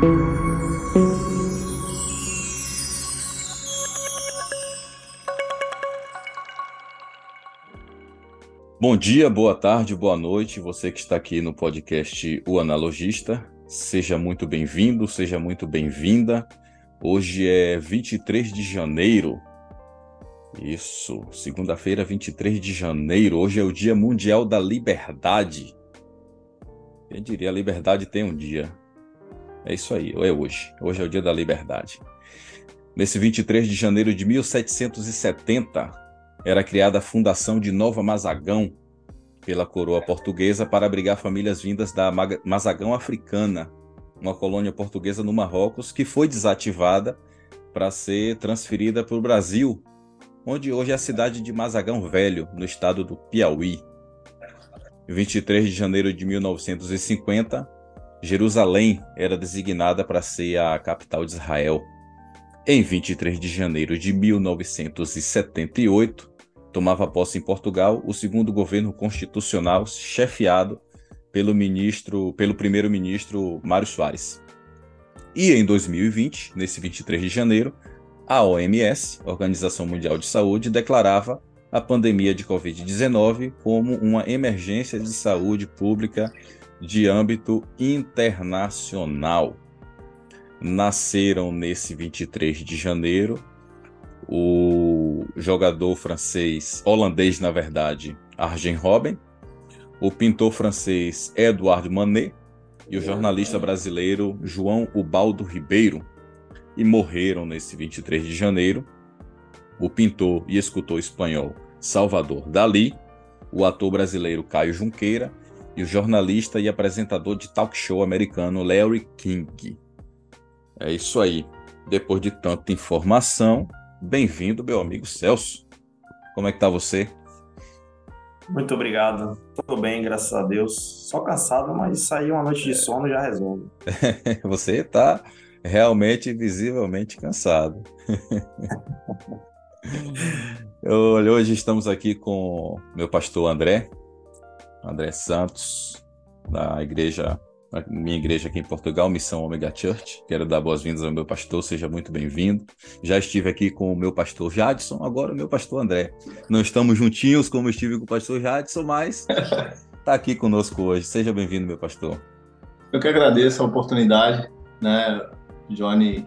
Bom dia, boa tarde, boa noite, você que está aqui no podcast O Analogista. Seja muito bem-vindo, seja muito bem-vinda. Hoje é 23 de janeiro. Isso, segunda-feira, 23 de janeiro. Hoje é o Dia Mundial da Liberdade. Quem diria, a liberdade tem um dia. É isso aí, é hoje. Hoje é o Dia da Liberdade. Nesse 23 de janeiro de 1770, era criada a Fundação de Nova Mazagão pela coroa portuguesa para abrigar famílias vindas da Mazagão africana, uma colônia portuguesa no Marrocos que foi desativada para ser transferida para o Brasil, onde hoje é a cidade de Mazagão Velho, no estado do Piauí. Em 23 de janeiro de 1950, Jerusalém era designada para ser a capital de Israel. Em 23 de janeiro de 1978, tomava posse em Portugal o segundo governo constitucional chefiado pelo ministro, pelo primeiro-ministro Mário Soares. E em 2020, nesse 23 de janeiro, a OMS, Organização Mundial de Saúde, declarava a pandemia de Covid-19 como uma emergência de saúde pública de âmbito internacional. Nasceram nesse 23 de janeiro. O jogador francês, holandês na verdade, Arjen Robben, o pintor francês Edouard Manet. E o jornalista brasileiro João Ubaldo Ribeiro. E morreram nesse 23 de janeiro. O pintor e escultor espanhol Salvador Dali, o ator brasileiro Caio Junqueira e o jornalista e apresentador de talk show americano Larry King. É isso aí. Depois de tanta informação, Bem-vindo, meu amigo Celso. Como é que tá você? Muito obrigado. Tudo bem, graças a Deus. Só cansado, mas sair uma noite de sono já resolve. você tá realmente, visivelmente cansado. Hoje estamos aqui com meu pastor André, André Santos, da igreja na minha igreja aqui em Portugal, Missão Omega Church. Quero dar boas-vindas ao meu pastor, seja muito bem-vindo. Já estive aqui com o meu pastor Jadson, agora o meu pastor André. Não estamos juntinhos como estive com o pastor Jadson, mas está aqui conosco hoje. Seja bem-vindo, meu pastor. Eu que agradeço a oportunidade, né? Johnny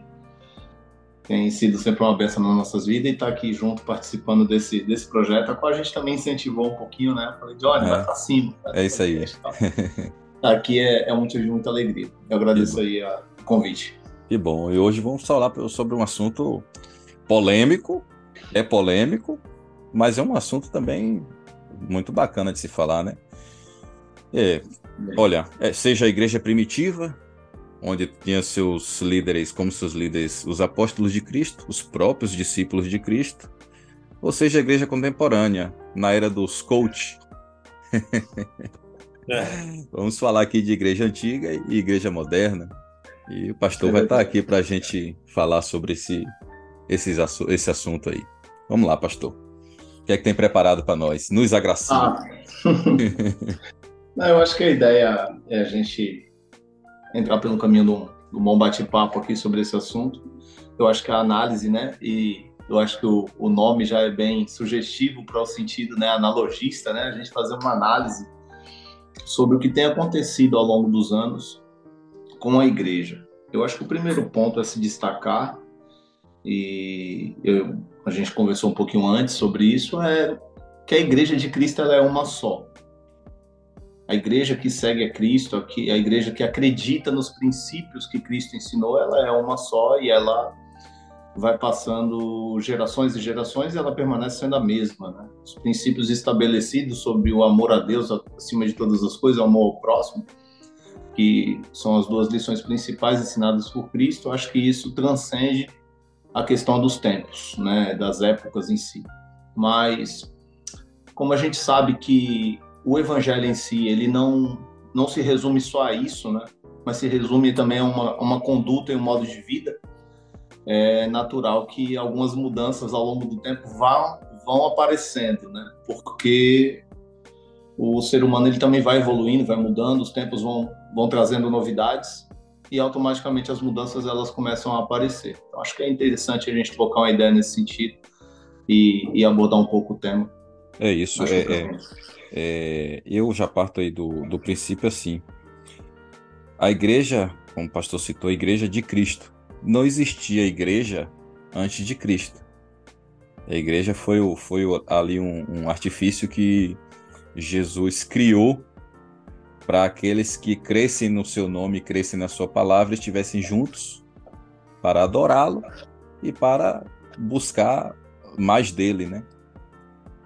tem sido sempre uma benção nas nossas vidas e está aqui junto participando desse, desse projeto, a qual a gente também incentivou um pouquinho, né? falei, Johnny, é. vai para cima. É isso aí. aqui é, é um motivo de muita alegria. Eu agradeço aí o convite. Que bom. E hoje vamos falar sobre um assunto polêmico, é polêmico, mas é um assunto também muito bacana de se falar, né? É, olha, é, seja a igreja primitiva, onde tinha seus líderes, como seus líderes, os apóstolos de Cristo, os próprios discípulos de Cristo, ou seja, a igreja contemporânea, na era dos coach. É. Vamos falar aqui de igreja antiga e igreja moderna. E o pastor vai estar aqui para a gente falar sobre esse, esse, esse assunto aí. Vamos lá, pastor. O que é que tem preparado para nós? Nos agracie. Ah. Não, eu acho que a ideia é a gente entrar pelo caminho do, do bom bate-papo aqui sobre esse assunto. Eu acho que a análise, né, e eu acho que o, o nome já é bem sugestivo para o sentido, né, analogista, né, a gente fazer uma análise sobre o que tem acontecido ao longo dos anos com a igreja. Eu acho que o primeiro ponto é se destacar, e eu, a gente conversou um pouquinho antes sobre isso, é que a igreja de Cristo ela é uma só. A igreja que segue a Cristo, a igreja que acredita nos princípios que Cristo ensinou, ela é uma só e ela vai passando gerações e gerações e ela permanece sendo a mesma. Né? Os princípios estabelecidos sobre o amor a Deus acima de todas as coisas, o amor ao próximo, que são as duas lições principais ensinadas por Cristo, acho que isso transcende a questão dos tempos, né, das épocas em si. Mas como a gente sabe que o evangelho em si, ele não não se resume só a isso, né? Mas se resume também a uma, uma conduta e um modo de vida é natural que algumas mudanças ao longo do tempo vão, vão aparecendo, né? Porque o ser humano ele também vai evoluindo, vai mudando, os tempos vão, vão trazendo novidades e automaticamente as mudanças elas começam a aparecer. Então, acho que é interessante a gente trocar uma ideia nesse sentido e, e abordar um pouco o tema. É isso. É, é, é, eu já parto aí do, do princípio assim. A igreja, como o pastor citou, a igreja de Cristo. Não existia igreja antes de Cristo. A igreja foi, foi ali um, um artifício que Jesus criou para aqueles que crescem no seu nome, crescem na sua palavra, estivessem juntos para adorá-lo e para buscar mais dele, né?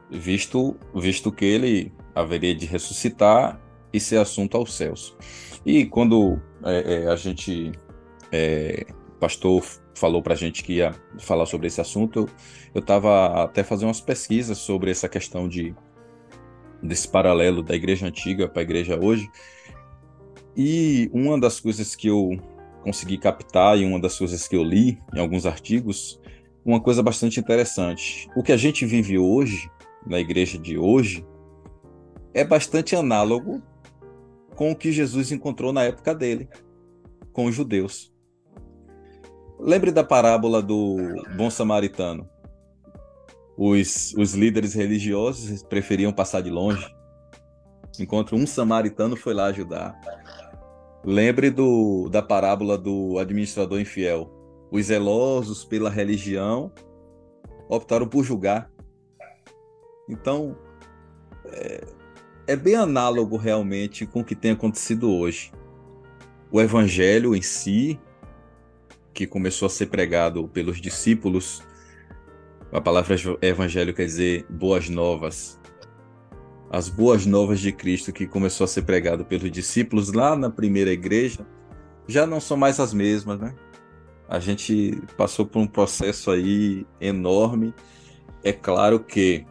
Visto, visto que ele haveria de ressuscitar e ser assunto aos céus. E quando é, é, a gente, é, pastor falou para a gente que ia falar sobre esse assunto, eu estava até fazendo umas pesquisas sobre essa questão de desse paralelo da igreja antiga para a igreja hoje. E uma das coisas que eu consegui captar e uma das coisas que eu li em alguns artigos, uma coisa bastante interessante. O que a gente vive hoje, na igreja de hoje, é bastante análogo com o que Jesus encontrou na época dele, com os judeus. Lembre da parábola do bom samaritano. Os, os líderes religiosos preferiam passar de longe, enquanto um samaritano foi lá ajudar. Lembre do, da parábola do administrador infiel. Os zelosos pela religião optaram por julgar. Então, é, é bem análogo realmente com o que tem acontecido hoje. O evangelho em si, que começou a ser pregado pelos discípulos, a palavra evangelho quer dizer boas novas. As boas novas de Cristo que começou a ser pregado pelos discípulos lá na primeira igreja, já não são mais as mesmas, né? A gente passou por um processo aí enorme. É claro que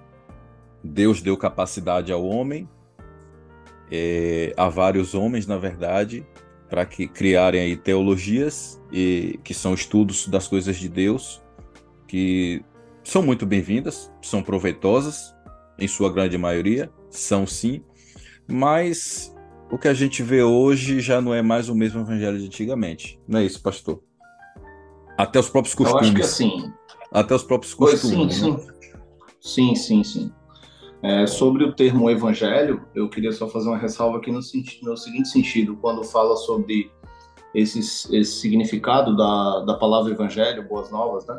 Deus deu capacidade ao homem é, a vários homens, na verdade, para que criarem aí teologias e que são estudos das coisas de Deus, que são muito bem-vindas, são proveitosas, em sua grande maioria, são sim, mas o que a gente vê hoje já não é mais o mesmo evangelho de antigamente. Não é isso, pastor? Até os próprios costumes. Eu acho que assim. Até os próprios costumes. Sim, né? sim. Sim, sim, sim. É, sobre o termo evangelho, eu queria só fazer uma ressalva aqui no, no seguinte sentido, quando fala sobre esse, esse significado da, da palavra evangelho, boas novas, né?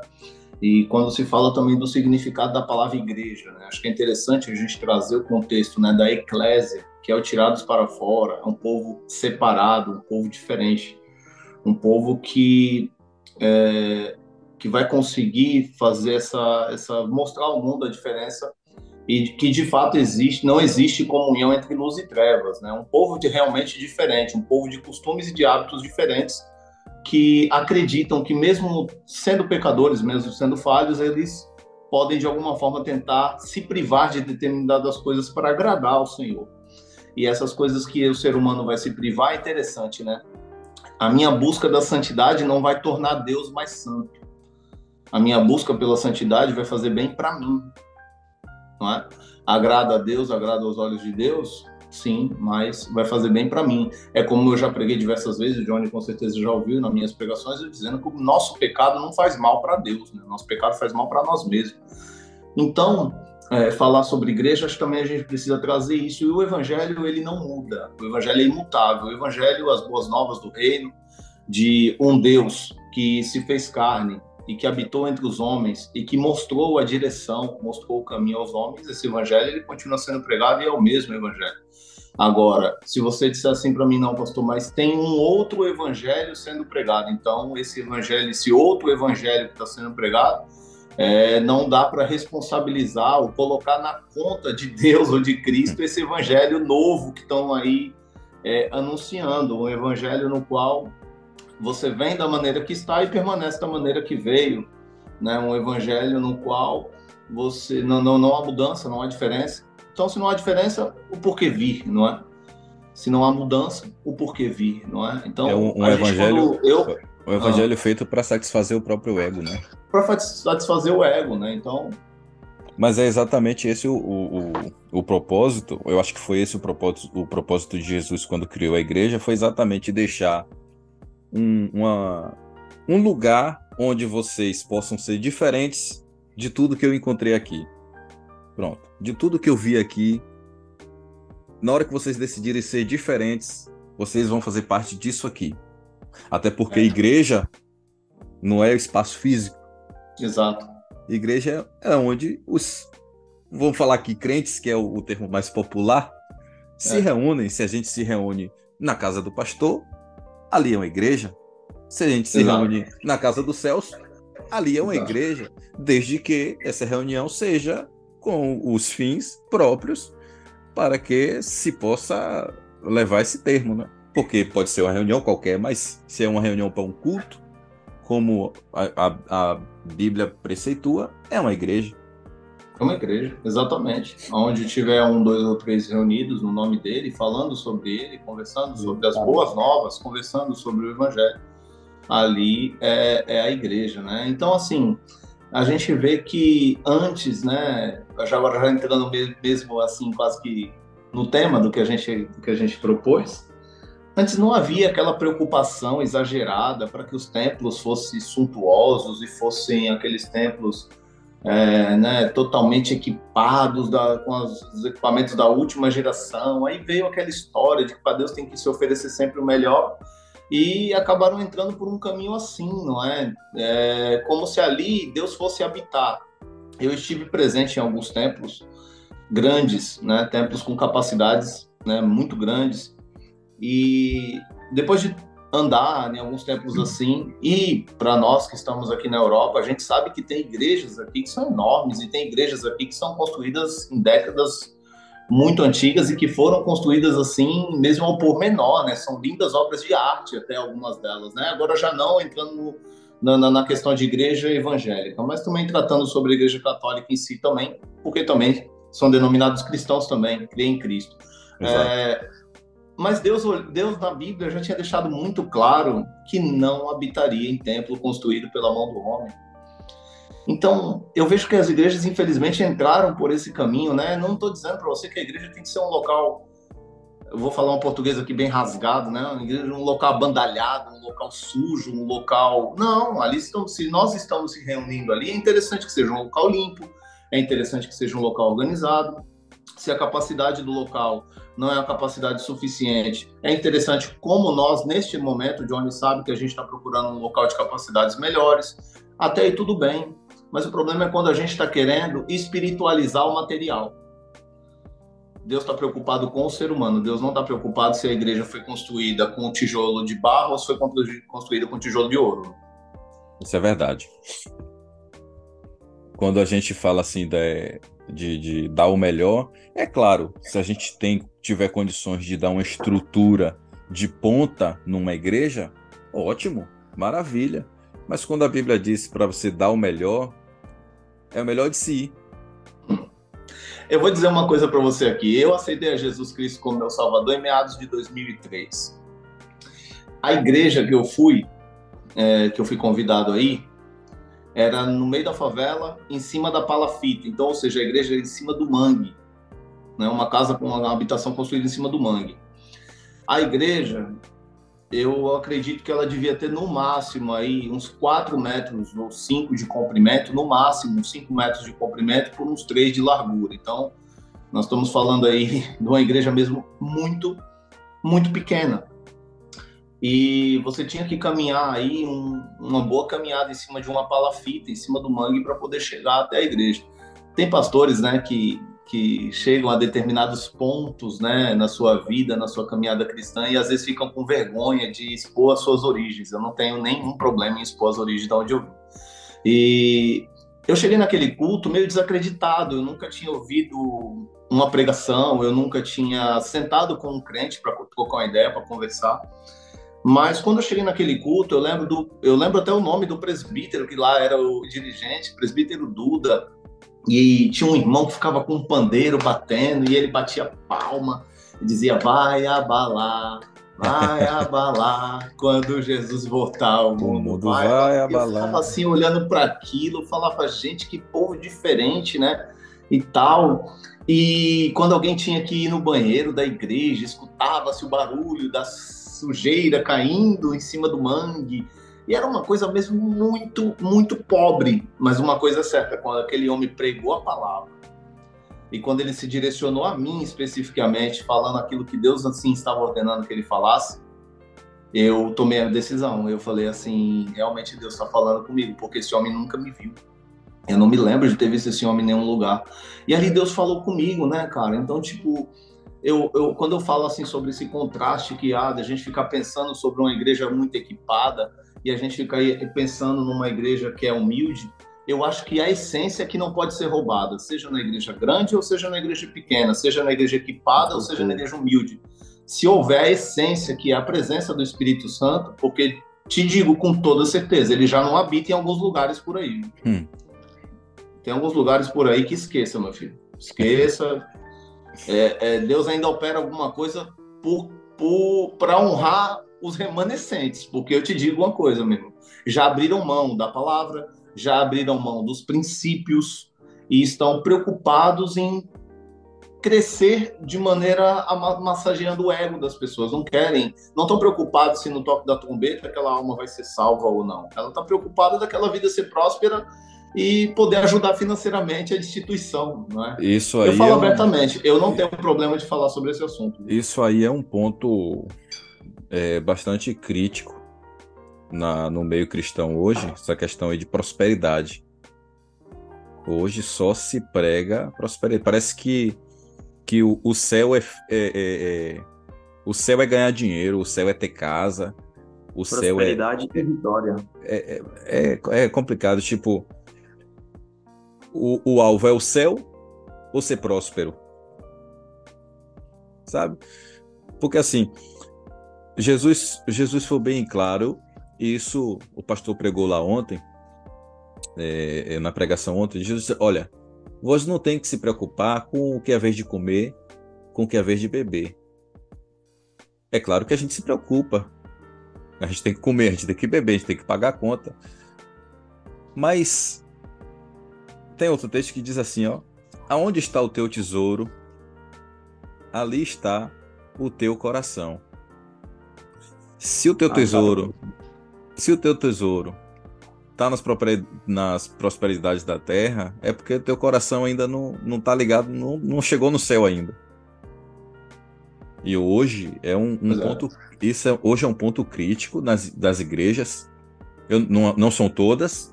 E quando se fala também do significado da palavra igreja, né? acho que é interessante a gente trazer o contexto né, da eclésia, que é o tirados para fora, é um povo separado, um povo diferente, um povo que é, que vai conseguir fazer essa, essa mostrar ao mundo a diferença e que de fato existe, não existe comunhão entre luz e trevas, né? Um povo de realmente diferente, um povo de costumes e de hábitos diferentes que acreditam que mesmo sendo pecadores, mesmo sendo falhos, eles podem de alguma forma tentar se privar de determinadas coisas para agradar ao Senhor. E essas coisas que o ser humano vai se privar é interessante, né? A minha busca da santidade não vai tornar Deus mais santo. A minha busca pela santidade vai fazer bem para mim, não é? Agrada a Deus, agrada aos olhos de Deus, sim, mas vai fazer bem para mim. É como eu já preguei diversas vezes, o Johnny com certeza já ouviu nas minhas pregações, eu dizendo que o nosso pecado não faz mal para Deus, né? Nosso pecado faz mal para nós mesmos. Então, é, falar sobre igreja, acho também a gente precisa trazer isso. E o evangelho, ele não muda. O evangelho é imutável. O evangelho, as boas novas do reino, de um Deus que se fez carne, e que habitou entre os homens e que mostrou a direção, mostrou o caminho aos homens, esse evangelho ele continua sendo pregado e é o mesmo evangelho. Agora, se você disser assim para mim, não, pastor, mas tem um outro evangelho sendo pregado, então esse evangelho, esse outro evangelho que está sendo pregado, é, não dá para responsabilizar ou colocar na conta de Deus ou de Cristo esse evangelho novo que estão aí é, anunciando, um evangelho no qual você vem da maneira que está e permanece da maneira que veio, né? Um evangelho no qual você não não não há mudança, não há diferença. Então, se não há diferença, o porquê vir, não é? Se não há mudança, o porquê vir, não é? Então, é um, um evangelho, gente, eu, evangelho ah, feito para satisfazer o próprio ego, né? Para satisfazer o ego, né? Então, mas é exatamente esse o, o, o, o, propósito, eu acho que foi esse o propósito, o propósito de Jesus quando criou a igreja, foi exatamente deixar um, uma, um lugar onde vocês possam ser diferentes de tudo que eu encontrei aqui. Pronto. De tudo que eu vi aqui, na hora que vocês decidirem ser diferentes, vocês vão fazer parte disso aqui. Até porque é. igreja não é espaço físico. Exato. Igreja é onde os, vamos falar aqui, crentes, que é o, o termo mais popular, se é. reúnem. Se a gente se reúne na casa do pastor, ali é uma igreja. Se a gente se Exato. reúne na casa do Celso, ali é uma Exato. igreja, desde que essa reunião seja com os fins próprios para que se possa levar esse termo, né? Porque pode ser uma reunião qualquer, mas se é uma reunião para um culto, como a, a, a Bíblia preceitua, é uma igreja. É uma igreja, exatamente. Onde tiver um, dois ou três reunidos no nome dele, falando sobre ele, conversando sobre as boas novas, conversando sobre o evangelho. Ali é, é a igreja, né? Então, assim, a gente vê que antes, né, já agora já entrando mesmo assim, quase que no tema do que a gente, do que a gente propôs, antes não havia aquela preocupação exagerada para que os templos fossem suntuosos e fossem aqueles templos é, né, totalmente equipados da, com os equipamentos da última geração. Aí veio aquela história de que para Deus tem que se oferecer sempre o melhor e acabaram entrando por um caminho assim, não é? é como se ali Deus fosse habitar. Eu estive presente em alguns templos grandes, né, templos com capacidades né, muito grandes e depois de andar em alguns templos assim. E para nós que estamos aqui na Europa, a gente sabe que tem igrejas aqui que são enormes e tem igrejas aqui que são construídas em décadas muito antigas e que foram construídas assim, mesmo ao por menor, né? São lindas obras de arte até algumas delas, né? Agora já não entrando na, na, na questão de igreja evangélica, mas também tratando sobre a igreja católica em si também, porque também são denominados cristãos também, creem em Cristo. É, mas Deus, Deus na Bíblia já tinha deixado muito claro que não habitaria em templo construído pela mão do homem. Então, eu vejo que as igrejas, infelizmente, entraram por esse caminho, né? Não estou dizendo para você que a igreja tem que ser um local, eu vou falar um português aqui bem rasgado, né? Um local abandalhado, um local sujo, um local. Não, ali estamos, se nós estamos se reunindo ali, é interessante que seja um local limpo, é interessante que seja um local organizado. Se a capacidade do local não é a capacidade suficiente. É interessante como nós, neste momento, o Johnny sabe que a gente está procurando um local de capacidades melhores. Até aí tudo bem, mas o problema é quando a gente está querendo espiritualizar o material. Deus está preocupado com o ser humano. Deus não está preocupado se a igreja foi construída com tijolo de barro ou se foi construída com tijolo de ouro. Isso é verdade. Quando a gente fala assim da, de, de dar o melhor. É claro, se a gente tem, tiver condições de dar uma estrutura de ponta numa igreja, ótimo, maravilha. Mas quando a Bíblia diz para você dar o melhor, é o melhor de si. Eu vou dizer uma coisa para você aqui. Eu aceitei a Jesus Cristo como meu Salvador em meados de 2003. A igreja que eu fui, é, que eu fui convidado aí, era no meio da favela, em cima da palafita. Então, ou seja, a igreja era em cima do mangue. Né? Uma casa com uma habitação construída em cima do mangue. A igreja, eu acredito que ela devia ter no máximo aí uns 4 metros ou 5 de comprimento, no máximo 5 metros de comprimento por uns 3 de largura. Então, nós estamos falando aí de uma igreja mesmo muito, muito pequena e você tinha que caminhar aí um, uma boa caminhada em cima de uma palafita, em cima do mangue para poder chegar até a igreja. Tem pastores, né, que que chegam a determinados pontos, né, na sua vida, na sua caminhada cristã e às vezes ficam com vergonha de expor as suas origens. Eu não tenho nenhum problema em expor as origens de onde eu vim. E eu cheguei naquele culto meio desacreditado, eu nunca tinha ouvido uma pregação, eu nunca tinha sentado com um crente para trocar uma ideia, para conversar. Mas quando eu cheguei naquele culto, eu lembro do, eu lembro até o nome do presbítero que lá era o dirigente, presbítero Duda, e tinha um irmão que ficava com um pandeiro batendo e ele batia palma e dizia: "Vai abalar, vai abalar quando Jesus voltar o mundo, o mundo vai, vai abalar". Eu ficava assim olhando para aquilo, falava: "Gente, que povo diferente, né?" E tal. E quando alguém tinha que ir no banheiro da igreja, escutava-se o barulho das sujeira caindo em cima do mangue. E era uma coisa mesmo muito, muito pobre, mas uma coisa certa, quando aquele homem pregou a palavra, e quando ele se direcionou a mim especificamente, falando aquilo que Deus assim estava ordenando que ele falasse, eu tomei a decisão. Eu falei assim, realmente Deus está falando comigo, porque esse homem nunca me viu. Eu não me lembro de ter visto esse homem em nenhum lugar. E ali Deus falou comigo, né, cara? Então, tipo, eu, eu quando eu falo assim sobre esse contraste que há, da gente ficar pensando sobre uma igreja muito equipada e a gente ficar pensando numa igreja que é humilde, eu acho que a essência é que não pode ser roubada, seja na igreja grande ou seja na igreja pequena, seja na igreja equipada ou seja na igreja humilde. Se houver a essência, que é a presença do Espírito Santo, porque te digo com toda certeza, ele já não habita em alguns lugares por aí. Hum. Tem alguns lugares por aí que esqueça, meu filho. Esqueça. É, é, Deus ainda opera alguma coisa para honrar os remanescentes, porque eu te digo uma coisa, meu já abriram mão da palavra, já abriram mão dos princípios e estão preocupados em crescer de maneira massageando o ego das pessoas. Não querem, não estão preocupados se no toque da trombeta aquela alma vai ser salva ou não. Ela está preocupada daquela vida ser próspera e poder ajudar financeiramente a instituição. Não é? Isso aí eu falo é um... abertamente, eu não tenho problema de falar sobre esse assunto. Isso aí é um ponto é, bastante crítico na, no meio cristão hoje, essa questão aí de prosperidade. Hoje só se prega prosperidade. Parece que, que o, o céu é, é, é, é o céu é ganhar dinheiro, o céu é ter casa, o céu é prosperidade e vitória. É, é, é, complicado, tipo, o, o alvo é o céu ou ser próspero? Sabe? Porque assim, Jesus, Jesus foi bem claro, e isso o pastor pregou lá ontem, é, é na pregação ontem. Jesus disse: Olha, você não tem que se preocupar com o que é a vez de comer, com o que é a vez de beber. É claro que a gente se preocupa. A gente tem que comer, a gente tem que beber, a gente tem que pagar a conta. Mas tem outro texto que diz assim, ó: Aonde está o teu tesouro? Ali está o teu coração. Se o teu ah, tá. tesouro, tá se o teu tesouro tá nas, nas prosperidades da terra, é porque o teu coração ainda não, não tá ligado, não, não chegou no céu ainda. E hoje é um, um ponto. É. Isso é, hoje é um ponto crítico nas, das igrejas. Eu, não, não são todas,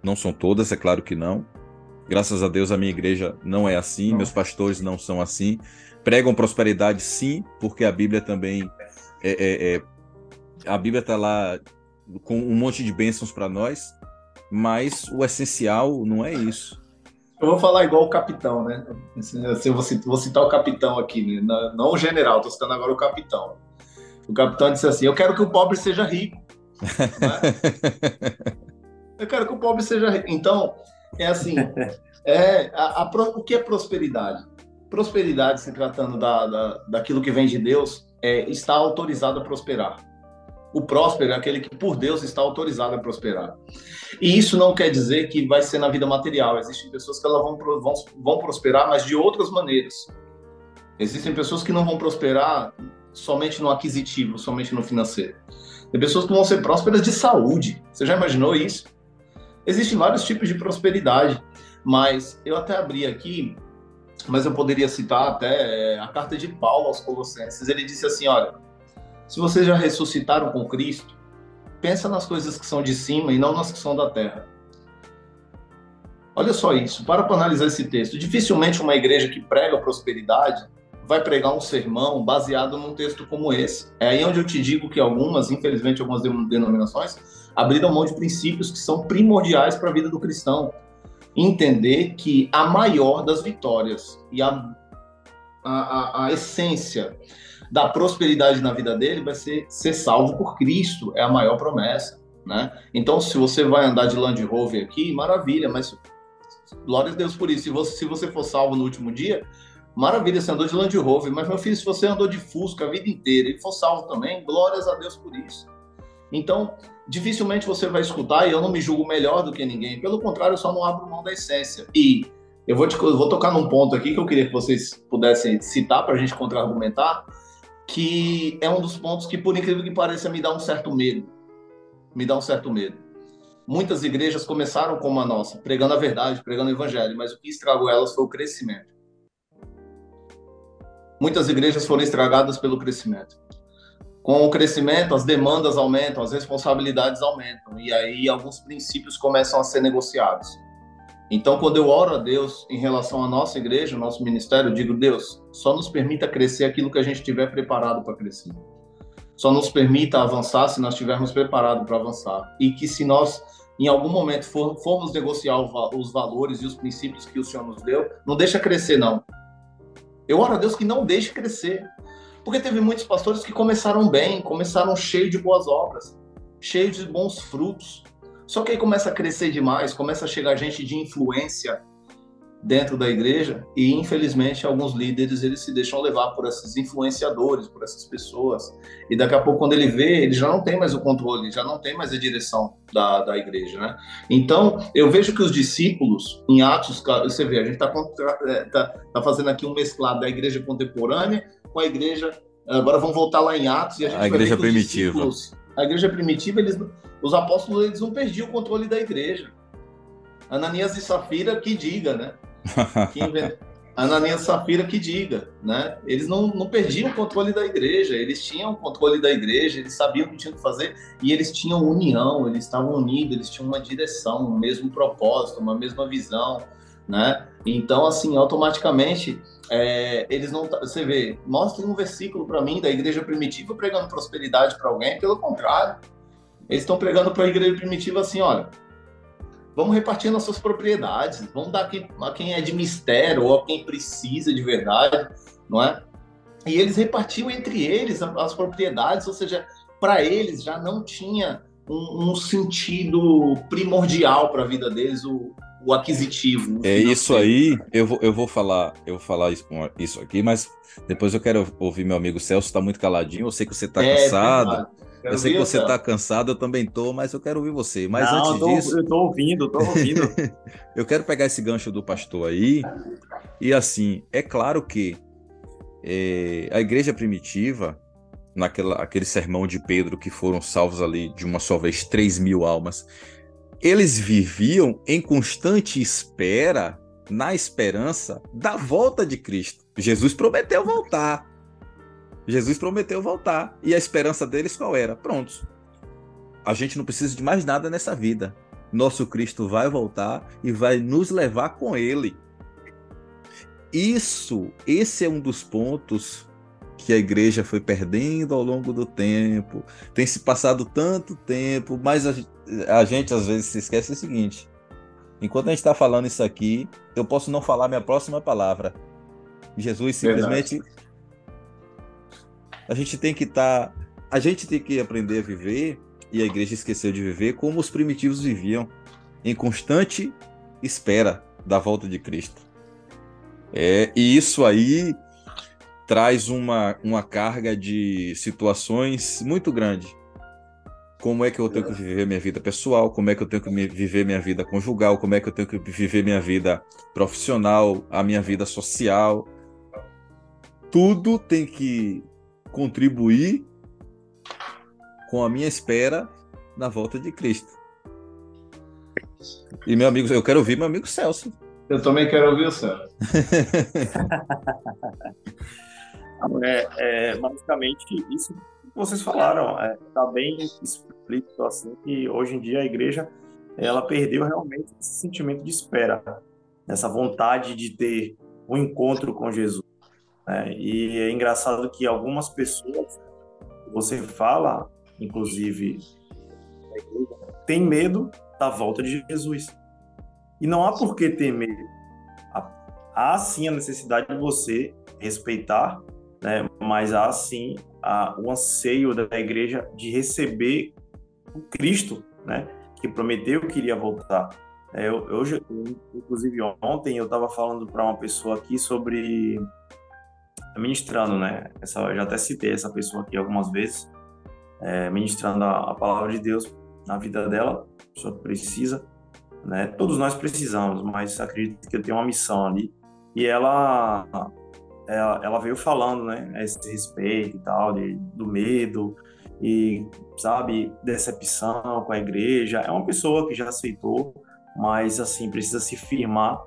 não são todas, é claro que não. Graças a Deus a minha igreja não é assim, não. meus pastores não são assim. Pregam prosperidade sim, porque a Bíblia também é, é, é a Bíblia está lá com um monte de bênçãos para nós, mas o essencial não é isso. Eu vou falar igual o capitão, né? Assim, eu vou, citar, vou citar o capitão aqui, né? não o general, estou citando agora o capitão. O capitão disse assim: Eu quero que o pobre seja rico. Né? eu quero que o pobre seja rico. Então, é assim: é, a, a, o que é prosperidade? Prosperidade, se tratando da, da, daquilo que vem de Deus, é, está autorizado a prosperar. O próspero é aquele que, por Deus, está autorizado a prosperar. E isso não quer dizer que vai ser na vida material. Existem pessoas que elas vão, vão, vão prosperar, mas de outras maneiras. Existem pessoas que não vão prosperar somente no aquisitivo, somente no financeiro. Tem pessoas que vão ser prósperas de saúde. Você já imaginou isso? Existem vários tipos de prosperidade, mas eu até abri aqui, mas eu poderia citar até é, a carta de Paulo aos Colossenses. Ele disse assim: olha se vocês já ressuscitaram com Cristo, pensa nas coisas que são de cima e não nas que são da terra. Olha só isso, para analisar esse texto. Dificilmente uma igreja que prega prosperidade vai pregar um sermão baseado num texto como esse. É aí onde eu te digo que algumas, infelizmente, algumas denominações abriram mão de princípios que são primordiais para a vida do cristão. Entender que a maior das vitórias e a, a, a, essência da prosperidade na vida dele vai ser ser salvo por Cristo, é a maior promessa, né? Então, se você vai andar de Land Rover aqui, maravilha, mas glória a Deus por isso. Se você, se você for salvo no último dia, maravilha, você andou de Land Rover, mas meu filho, se você andou de Fusca a vida inteira e for salvo também, glórias a Deus por isso. Então, dificilmente você vai escutar, e eu não me julgo melhor do que ninguém, pelo contrário, eu só não abro mão da essência. E eu vou, te, eu vou tocar num ponto aqui que eu queria que vocês pudessem citar para a gente contra-argumentar, que é um dos pontos que, por incrível que pareça, me dá um certo medo. Me dá um certo medo. Muitas igrejas começaram como a nossa, pregando a verdade, pregando o evangelho, mas o que estragou elas foi o crescimento. Muitas igrejas foram estragadas pelo crescimento. Com o crescimento, as demandas aumentam, as responsabilidades aumentam, e aí alguns princípios começam a ser negociados. Então, quando eu oro a Deus em relação à nossa igreja, nosso ministério, eu digo: Deus, só nos permita crescer aquilo que a gente tiver preparado para crescer. Só nos permita avançar se nós estivermos preparados para avançar. E que se nós, em algum momento, for, formos negociar os valores e os princípios que o Senhor nos deu, não deixa crescer, não. Eu oro a Deus que não deixe crescer. Porque teve muitos pastores que começaram bem, começaram cheios de boas obras, cheios de bons frutos, só que aí começa a crescer demais, começa a chegar gente de influência dentro da igreja e infelizmente alguns líderes eles se deixam levar por esses influenciadores, por essas pessoas e daqui a pouco quando ele vê ele já não tem mais o controle, já não tem mais a direção da, da igreja, né? Então eu vejo que os discípulos em Atos, você vê a gente está é, tá, tá fazendo aqui um mesclado da igreja contemporânea com a igreja agora vamos voltar lá em Atos e a gente a igreja primitiva a igreja primitiva, eles, os apóstolos eles não perdiam o controle da igreja. Ananias e Safira que diga, né? Que Ananias e Safira que diga, né? Eles não, não perdiam o controle da igreja, eles tinham o controle da igreja, eles sabiam o que tinham que fazer e eles tinham união, eles estavam unidos, eles tinham uma direção, um mesmo propósito, uma mesma visão, né? Então, assim, automaticamente é, eles não. Você vê, mostre um versículo para mim da igreja primitiva pregando prosperidade para alguém, pelo contrário. Eles estão pregando para a igreja primitiva assim: olha, vamos repartir nossas propriedades, vamos dar quem, a quem é de mistério ou a quem precisa de verdade, não é? E eles repartiam entre eles as propriedades, ou seja, para eles já não tinha um, um sentido primordial para a vida deles o, o aquisitivo. É isso aí, eu vou, eu vou falar, eu vou falar isso, isso aqui, mas depois eu quero ouvir meu amigo Celso, está muito caladinho, eu sei que você está é, cansado. Eu sei que você está cansado, eu também estou, mas eu quero ouvir você. Mas Não, antes eu tô, disso. Eu estou ouvindo, estou ouvindo. eu quero pegar esse gancho do pastor aí. E assim, é claro que é, a igreja primitiva, naquela aquele sermão de Pedro, que foram salvos ali de uma só vez 3 mil almas, eles viviam em constante espera, na esperança da volta de Cristo. Jesus prometeu voltar. Jesus prometeu voltar. E a esperança deles qual era? Prontos. A gente não precisa de mais nada nessa vida. Nosso Cristo vai voltar e vai nos levar com ele. Isso, esse é um dos pontos que a igreja foi perdendo ao longo do tempo. Tem se passado tanto tempo, mas a, a gente às vezes se esquece o seguinte: enquanto a gente está falando isso aqui, eu posso não falar minha próxima palavra. Jesus simplesmente. Verdade. A gente tem que estar. Tá, a gente tem que aprender a viver, e a igreja esqueceu de viver, como os primitivos viviam, em constante espera da volta de Cristo. É, e isso aí traz uma, uma carga de situações muito grande. Como é que eu tenho que viver minha vida pessoal? Como é que eu tenho que viver minha vida conjugal? Como é que eu tenho que viver minha vida profissional? A minha vida social? Tudo tem que contribuir com a minha espera na volta de Cristo. E meu amigo, eu quero ouvir meu amigo Celso. Eu também quero ouvir o Celso. É, é, basicamente, isso que vocês falaram está é, tá bem explícito assim que hoje em dia a igreja ela perdeu realmente esse sentimento de espera, essa vontade de ter um encontro com Jesus. Né? E é engraçado que algumas pessoas, você fala, inclusive, tem medo da volta de Jesus. E não há por que ter medo. Há sim a necessidade de você respeitar né? mas há sim a, o anseio da igreja de receber o Cristo, né? que prometeu que iria voltar. É, eu, eu, inclusive ontem eu estava falando para uma pessoa aqui sobre ministrando, né? Essa, eu já até citei essa pessoa aqui algumas vezes, é, ministrando a, a, palavra de Deus na vida dela, a pessoa precisa, né? Todos nós precisamos, mas acredito que eu tenho uma missão ali. E ela ela, ela veio falando, né, a esse respeito e tal, de, do medo e, sabe, decepção com a igreja. É uma pessoa que já aceitou, mas, assim, precisa se firmar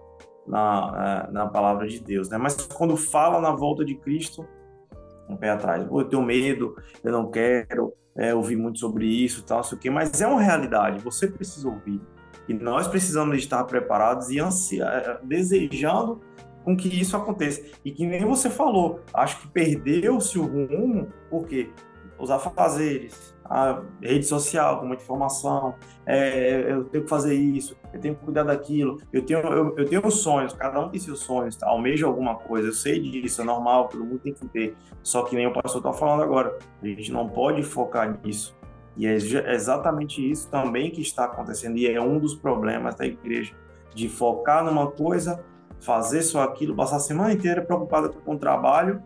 na, na, na palavra de Deus, né? Mas quando fala na volta de Cristo, um pé atrás. Eu tenho medo, eu não quero é, ouvir muito sobre isso, tal, sei o quê, mas é uma realidade, você precisa ouvir. E nós precisamos estar preparados e ansia, é, desejando com que isso aconteça. E que nem você falou, acho que perdeu-se o rumo, porque os afazeres, a rede social com muita informação, é, eu tenho que fazer isso, eu tenho que cuidar daquilo, eu tenho, eu, eu tenho sonhos, cada um tem seus sonhos, tá? almeja alguma coisa, eu sei disso, é normal, todo mundo tem que ter, só que nem o pastor está falando agora, a gente não pode focar nisso. E é exatamente isso também que está acontecendo, e é um dos problemas da igreja, de focar numa coisa fazer só aquilo, passar a semana inteira preocupada com o trabalho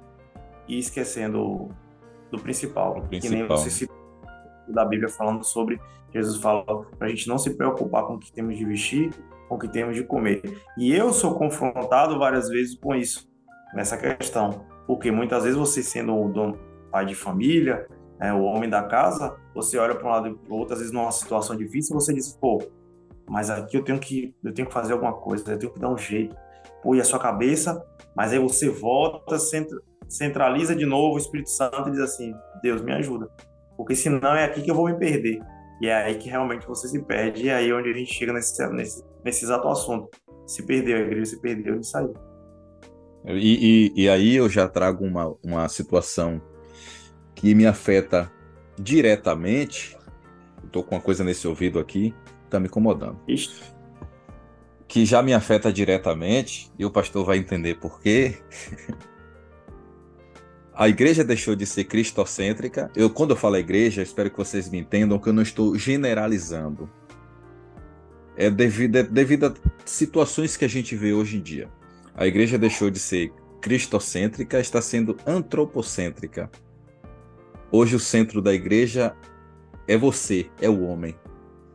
e esquecendo do principal. principal. Que nem você citou da Bíblia falando sobre, Jesus fala para a gente não se preocupar com o que temos de vestir, com o que temos de comer. E eu sou confrontado várias vezes com isso, nessa questão. Porque muitas vezes você sendo o dono, pai de família, é, o homem da casa, você olha para um lado e para o outro, às vezes numa situação difícil, você diz, pô, mas aqui eu tenho que eu tenho que fazer alguma coisa, eu tenho que dar um jeito põe a sua cabeça, mas aí você volta, centraliza de novo o Espírito Santo e diz assim: Deus me ajuda, porque senão é aqui que eu vou me perder. E é aí que realmente você se perde, e é aí onde a gente chega nesse, nesse, nesse exato assunto. Se perdeu, a igreja se perdeu e saiu. E, e, e aí eu já trago uma, uma situação que me afeta diretamente. Estou com uma coisa nesse ouvido aqui, está me incomodando. Ixi que já me afeta diretamente, e o pastor vai entender por quê. a igreja deixou de ser cristocêntrica. Eu, quando eu falo igreja, espero que vocês me entendam que eu não estou generalizando. É devido, é devido a situações que a gente vê hoje em dia. A igreja deixou de ser cristocêntrica, está sendo antropocêntrica. Hoje o centro da igreja é você, é o homem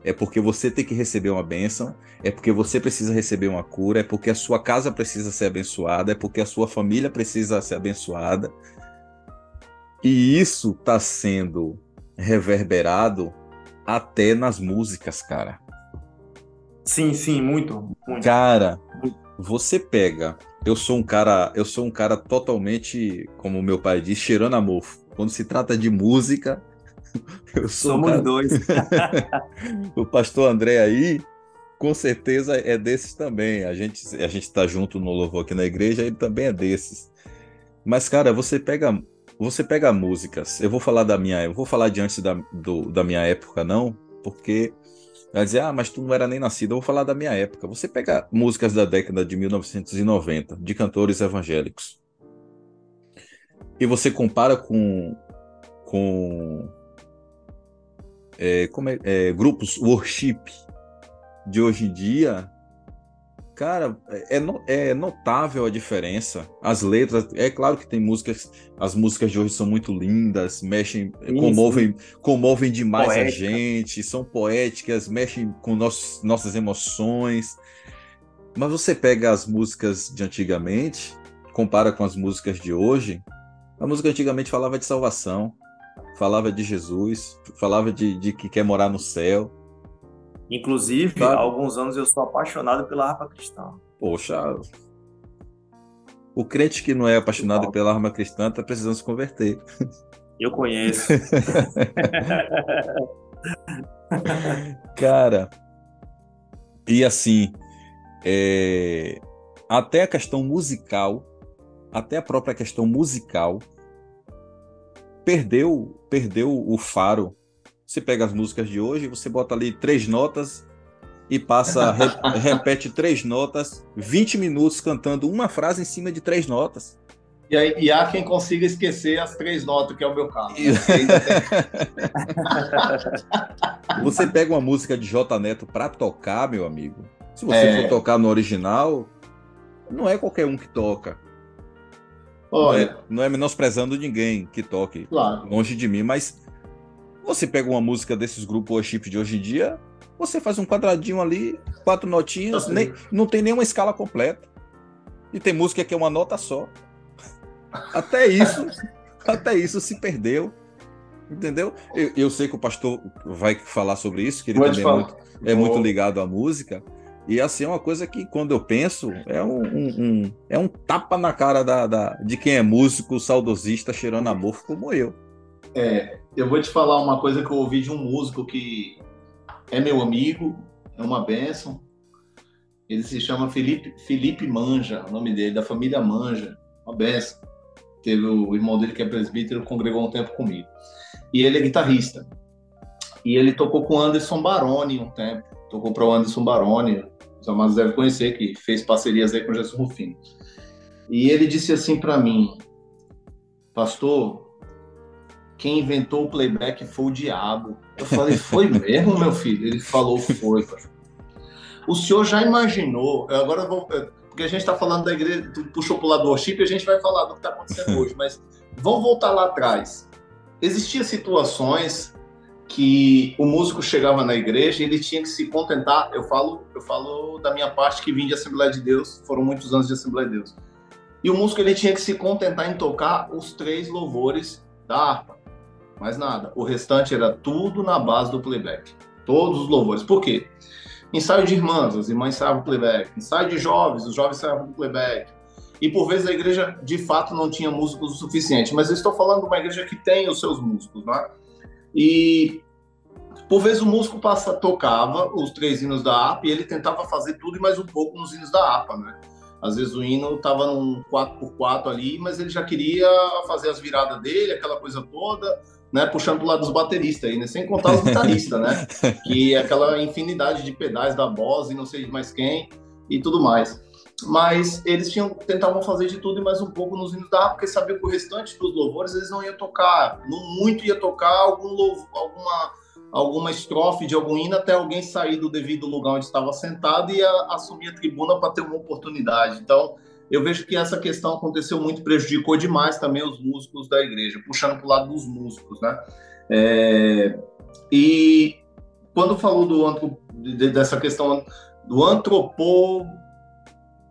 é porque você tem que receber uma bênção, é porque você precisa receber uma cura, é porque a sua casa precisa ser abençoada, é porque a sua família precisa ser abençoada. E isso está sendo reverberado até nas músicas, cara. Sim, sim, muito, muito. Cara, você pega, eu sou um cara, eu sou um cara totalmente, como meu pai diz, cheirando a mofo. Quando se trata de música, Somos cara... dois. o pastor André aí, com certeza é desses também. A gente a gente está junto no louvor aqui na igreja, ele também é desses. Mas cara, você pega você pega músicas. Eu vou falar da minha, eu vou falar de antes da, do, da minha época não, porque vai dizer, ah, mas tu não era nem nascido. Eu vou falar da minha época. Você pega músicas da década de 1990 de cantores evangélicos e você compara com com é, como é, é, grupos worship de hoje em dia, cara, é, é, notável a diferença. As letras, é claro que tem músicas, as músicas de hoje são muito lindas, mexem, Isso. comovem, comovem demais Poética. a gente, são poéticas, mexem com nossos, nossas emoções. Mas você pega as músicas de antigamente, compara com as músicas de hoje, a música antigamente falava de salvação, falava de Jesus, falava de, de que quer morar no céu. Inclusive, há alguns anos eu sou apaixonado pela harpa cristã. Poxa, o crente que não é apaixonado pela arma cristã está precisando se converter. Eu conheço. Cara, e assim, é, até a questão musical, até a própria questão musical, perdeu, perdeu o faro. Você pega as músicas de hoje, você bota ali três notas e passa, re, repete três notas, 20 minutos cantando uma frase em cima de três notas. E, aí, e há quem consiga esquecer as três notas, que é o meu caso. você pega uma música de J Neto para tocar, meu amigo. Se você é... for tocar no original, não é qualquer um que toca. Olha, não, é, não é menosprezando ninguém que toque claro. longe de mim, mas você pega uma música desses grupos worship de hoje em dia, você faz um quadradinho ali, quatro notinhas, nem, não tem nenhuma escala completa. E tem música que é uma nota só. Até isso, até isso se perdeu. Entendeu? Eu, eu, sei que o pastor vai falar sobre isso, que ele também é muito, é muito, ligado à música. E assim, é uma coisa que, quando eu penso, é um, um, um é um tapa na cara da, da, de quem é músico, saudosista, cheirando amor, como eu. É, eu vou te falar uma coisa que eu ouvi de um músico que é meu amigo, é uma benção. Ele se chama Felipe, Felipe Manja, o nome dele, da família Manja, uma benção. Teve o irmão dele que é presbítero, congregou um tempo comigo. E ele é guitarrista. E ele tocou com Anderson Baroni um tempo. Tocou para o Anderson Baroni, os amados devem conhecer, que fez parcerias aí com Jesus Rufino. E ele disse assim para mim, pastor, quem inventou o playback foi o diabo. Eu falei, foi mesmo, meu filho? Ele falou, foi. O senhor já imaginou? Agora vou. Porque a gente está falando da igreja, tu puxou para o lado do worship e a gente vai falar do que está acontecendo hoje, mas vamos voltar lá atrás. Existiam situações que o músico chegava na igreja e ele tinha que se contentar. Eu falo, eu falo da minha parte que vim de Assembleia de Deus, foram muitos anos de Assembleia de Deus. E o músico ele tinha que se contentar em tocar os três louvores da harpa. Mais nada. O restante era tudo na base do playback. Todos os louvores. Por quê? Ensaio de irmãs, as irmãs ensaiavam playback. Ensaio de jovens, os jovens ensaiavam playback. E por vezes a igreja de fato não tinha músicos o suficiente. Mas eu estou falando de uma igreja que tem os seus músicos, né? E por vezes o músico passa, tocava os três hinos da APA e ele tentava fazer tudo e mais um pouco nos hinos da APA, né? Às vezes o hino estava num 4x4 ali, mas ele já queria fazer as viradas dele, aquela coisa toda, né? Puxando pro lado dos bateristas aí, né? Sem contar os guitarristas, né? Que é aquela infinidade de pedais da Boss e não sei mais quem e tudo mais mas eles tinham, tentavam fazer de tudo e mais um pouco nos hinos da porque sabiam que o restante dos louvores eles não iam tocar, não muito ia tocar algum louvor, alguma alguma estrofe de algum hino até alguém sair do devido lugar onde estava sentado e assumir a tribuna para ter uma oportunidade. Então, eu vejo que essa questão aconteceu muito, prejudicou demais também os músicos da igreja, puxando para o lado dos músicos, né? É, e quando falou do dessa questão do antropo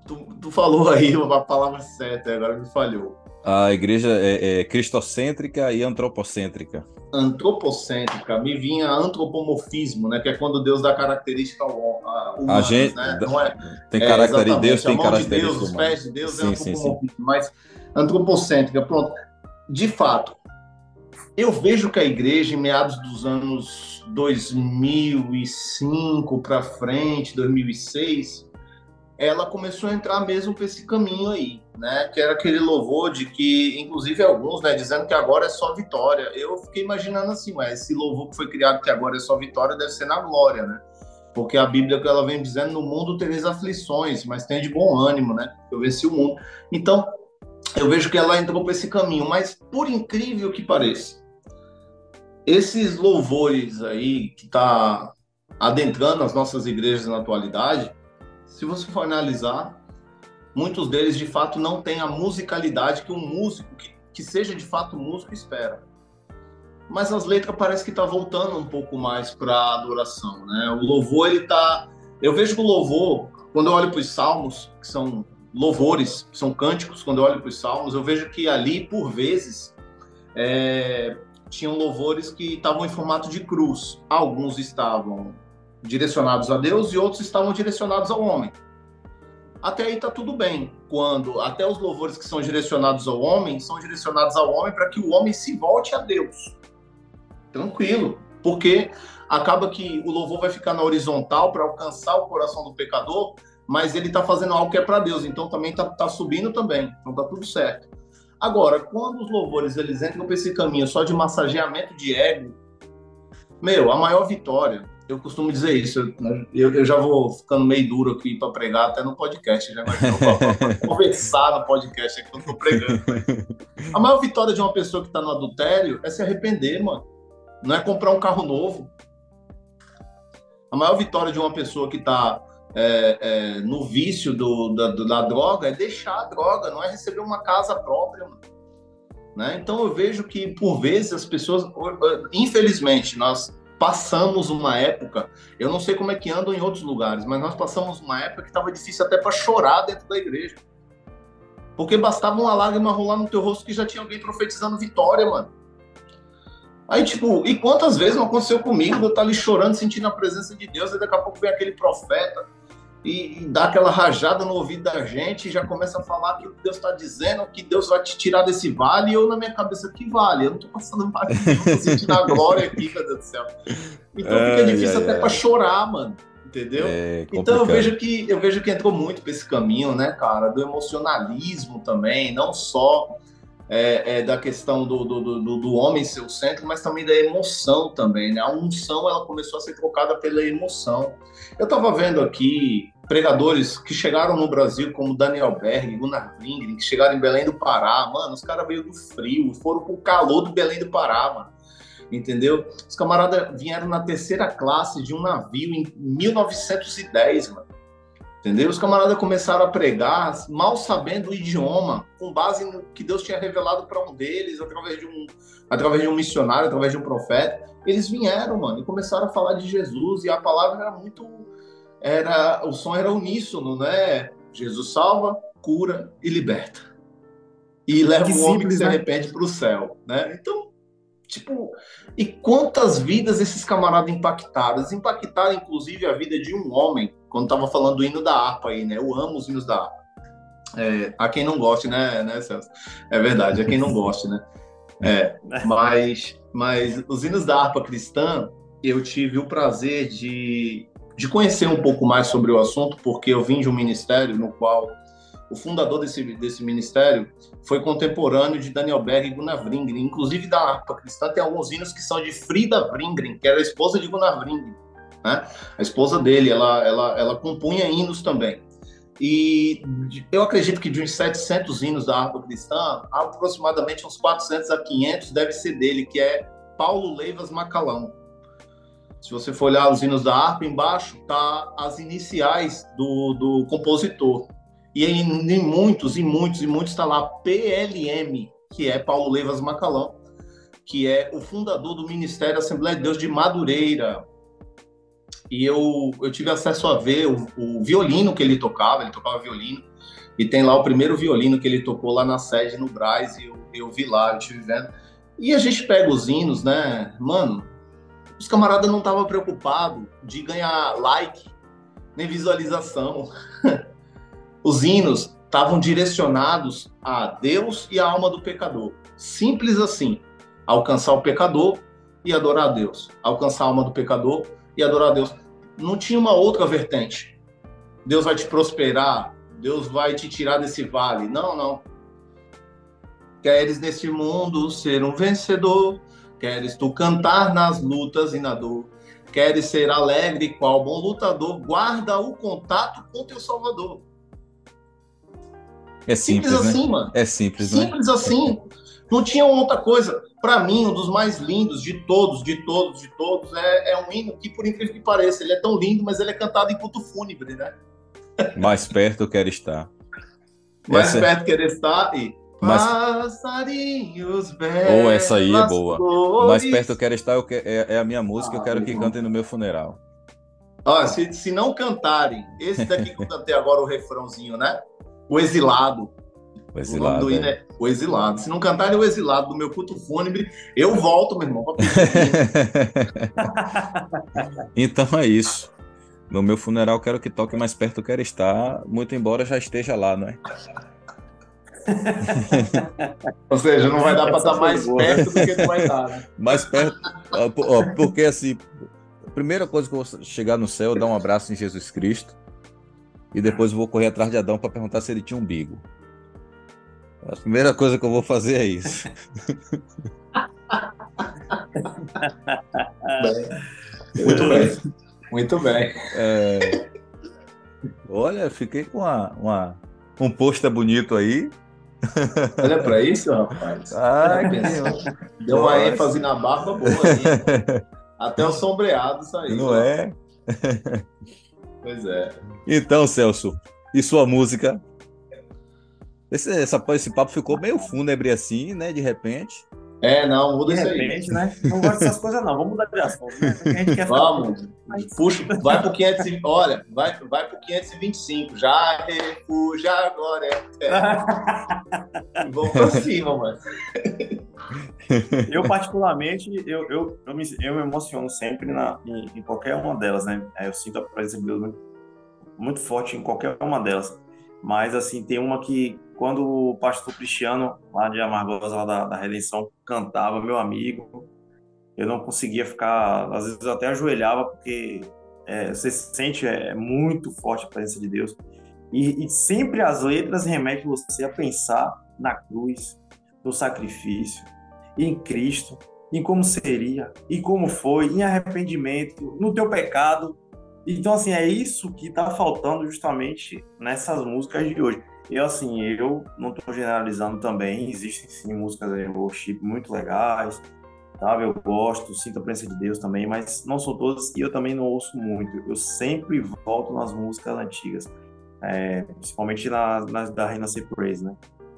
tu, tu falou aí uma palavra certa, agora me falhou. A igreja é, é cristocêntrica e antropocêntrica. Antropocêntrica, me vinha antropomorfismo, né? Que é quando Deus dá característica humana, a gente, né? Não é, tem é, característica, Deus tem característica de Deus, os pés de Deus é sim, é antropomorfismo, sim, sim. mas antropocêntrica, pronto. De fato, eu vejo que a igreja, em meados dos anos 2005 para frente, 2006, ela começou a entrar mesmo para esse caminho aí, né? Que era aquele louvor de que, inclusive alguns, né, dizendo que agora é só vitória. Eu fiquei imaginando assim, mas esse louvor que foi criado que agora é só vitória deve ser na glória, né? Porque a Bíblia que ela vem dizendo no mundo tereis aflições, mas tem de bom ânimo, né? Eu venci o mundo. Então, eu vejo que ela entrou para esse caminho, mas por incrível que pareça, esses louvores aí que tá adentrando as nossas igrejas na atualidade, se você for analisar, muitos deles de fato não têm a musicalidade que um músico que, que seja de fato músico espera. Mas as letras parece que tá voltando um pouco mais para adoração, né? O louvor ele tá, eu vejo que o louvor, quando eu olho para os salmos, que são louvores, que são cânticos, quando eu olho para os salmos, eu vejo que ali por vezes é, tinham louvores que estavam em formato de cruz. Alguns estavam direcionados a Deus e outros estavam direcionados ao homem. Até aí está tudo bem, quando até os louvores que são direcionados ao homem são direcionados ao homem para que o homem se volte a Deus. Tranquilo, porque acaba que o louvor vai ficar na horizontal para alcançar o coração do pecador, mas ele está fazendo algo que é para Deus, então também está tá subindo também, então está tudo certo. Agora, quando os louvores eles entram para esse caminho só de massageamento de ego, meu, a maior vitória eu costumo dizer isso. Eu, eu já vou ficando meio duro aqui para pregar até no podcast. Já para conversar no podcast aqui quando estou pregando. A maior vitória de uma pessoa que está no adultério é se arrepender, mano. Não é comprar um carro novo. A maior vitória de uma pessoa que está é, é, no vício do, da, da, droga é deixar a droga, não é receber uma casa própria, mano. Né? Então eu vejo que por vezes as pessoas, infelizmente, nós passamos uma época, eu não sei como é que andam em outros lugares, mas nós passamos uma época que estava difícil até para chorar dentro da igreja. Porque bastava uma lágrima rolar no teu rosto que já tinha alguém profetizando vitória, mano. Aí, tipo, e quantas vezes não aconteceu comigo? Eu estar ali chorando, sentindo a presença de Deus, e daqui a pouco vem aquele profeta e, e dá aquela rajada no ouvido da gente e já começa a falar que Deus está dizendo, que Deus vai te tirar desse vale, e eu na minha cabeça, que vale? Eu não estou passando vale, eu tô sentindo a glória aqui, meu Deus do céu. Então fica difícil até para chorar, mano entendeu? É então eu vejo que eu vejo que entrou muito para esse caminho, né, cara, do emocionalismo também, não só é, é, da questão do, do, do, do, homem ser o centro, mas também da emoção também, né? A unção ela começou a ser trocada pela emoção. Eu estava vendo aqui pregadores que chegaram no Brasil, como Daniel Berg, Gunnar Lindgren, que chegaram em Belém do Pará, mano, os caras veio do frio, foram pro calor do Belém do Pará, mano entendeu? Os camaradas vieram na terceira classe de um navio em 1910, mano. Entendeu? Os camaradas começaram a pregar, mal sabendo o idioma, com base no que Deus tinha revelado para um deles, através de um, através de um missionário, através de um profeta. Eles vieram, mano, e começaram a falar de Jesus, e a palavra era muito. Era, o som era uníssono, né? Jesus salva, cura e liberta. E leva que o homem simples, que se né? arrepende para o céu, né? Então, Tipo, e quantas vidas esses camaradas impactaram? Eles impactaram, inclusive, a vida de um homem, quando tava falando do hino da harpa aí, né? Eu amo os hinos da harpa. É, a quem não goste, né, né, Celso? É verdade, a quem não goste, né? É, mas, mas os hinos da harpa cristã, eu tive o prazer de, de conhecer um pouco mais sobre o assunto, porque eu vim de um ministério no qual o fundador desse, desse ministério, foi contemporâneo de Daniel Berg e Gunnar Wringren. Inclusive, da harpa cristã tem alguns hinos que são de Frida Wringren, que era a esposa de Gunnar Wringren. Né? A esposa dele, ela, ela, ela compunha hinos também. E eu acredito que de uns 700 hinos da harpa cristã, aproximadamente uns 400 a 500 deve ser dele, que é Paulo Leivas Macalão. Se você for olhar os hinos da harpa, embaixo tá as iniciais do, do compositor. E em, em muitos, e muitos, e muitos está lá PLM, que é Paulo Levas Macalão, que é o fundador do Ministério Assembleia de Deus de Madureira. E eu, eu tive acesso a ver o, o violino que ele tocava, ele tocava violino, e tem lá o primeiro violino que ele tocou lá na sede no Braz, e eu, eu vi lá, eu tive vendo. E a gente pega os hinos, né? Mano, os camaradas não estavam preocupados de ganhar like, nem visualização. Os hinos estavam direcionados a Deus e a alma do pecador. Simples assim. Alcançar o pecador e adorar a Deus. Alcançar a alma do pecador e adorar a Deus. Não tinha uma outra vertente. Deus vai te prosperar, Deus vai te tirar desse vale. Não, não. Queres neste mundo ser um vencedor, queres tu cantar nas lutas e na dor, queres ser alegre qual bom lutador, guarda o contato com teu Salvador. É simples, simples né? assim, mano. É simples, né? Simples assim. Não tinha outra coisa. Para mim, um dos mais lindos de todos, de todos, de todos, é, é um hino que, por incrível que pareça, ele é tão lindo, mas ele é cantado em culto fúnebre, né? Mais perto eu quero estar. Mais essa... perto quero estar e mas... Passarinhos belos. Ou oh, essa aí é boa. Mais perto eu quero estar eu que... é, é, a minha música, ah, eu quero que cantem no meu funeral. Ó, se, se não cantarem, esse daqui que eu cantei agora, o refrãozinho, né? O Exilado. O Exilado. O, é. o Exilado. Se não cantarem o Exilado do meu culto fúnebre, eu volto, meu irmão. então é isso. No meu funeral, quero que toque mais perto, quero estar, muito embora já esteja lá, não é? Ou seja, não vai dar para estar mais perto do que tu vai estar. Né? Mais perto, ó, porque assim, a primeira coisa que eu vou chegar no céu, dar um abraço em Jesus Cristo, e depois vou correr atrás de Adão para perguntar se ele tinha umbigo. A primeira coisa que eu vou fazer é isso. Muito bem. Muito bem. É... Olha, fiquei com uma, uma, um pôster bonito aí. Olha para isso, rapaz. Ai, Deu uma ênfase na barba boa aí. Até o sombreado saiu. Não é? Pois é. Então, Celso, e sua música? Esse, essa, esse papo ficou meio fúnebre assim, né? De repente. É, não, muda de isso repente, aí. né? Não gosto dessas coisas, não. Vamos mudar de assunto, né? Vamos. Puxa, vai pro 500, olha, vai, vai pro 525. Já refúgio agora é. Vamos pra cima, mano. Eu, particularmente, eu, eu, eu, me, eu me emociono sempre na, em, em qualquer uma delas, né? Eu sinto a presença de Deus muito, muito forte em qualquer uma delas. Mas, assim, tem uma que, quando o pastor Cristiano, lá de Amargosa, lá da, da Redenção, cantava, meu amigo, eu não conseguia ficar, às vezes eu até ajoelhava, porque é, você sente é, muito forte a presença de Deus. E, e sempre as letras remetem você a pensar na cruz, no sacrifício, em Cristo, em como seria, e como foi, em arrependimento, no teu pecado, então, assim, é isso que está faltando justamente nessas músicas de hoje. Eu, assim, eu não estou generalizando também, existem sim músicas de worship muito legais, sabe? Eu gosto, sinto a presença de Deus também, mas não são todas e eu também não ouço muito. Eu sempre volto nas músicas antigas, é, principalmente nas, nas da Renascer Praise, né?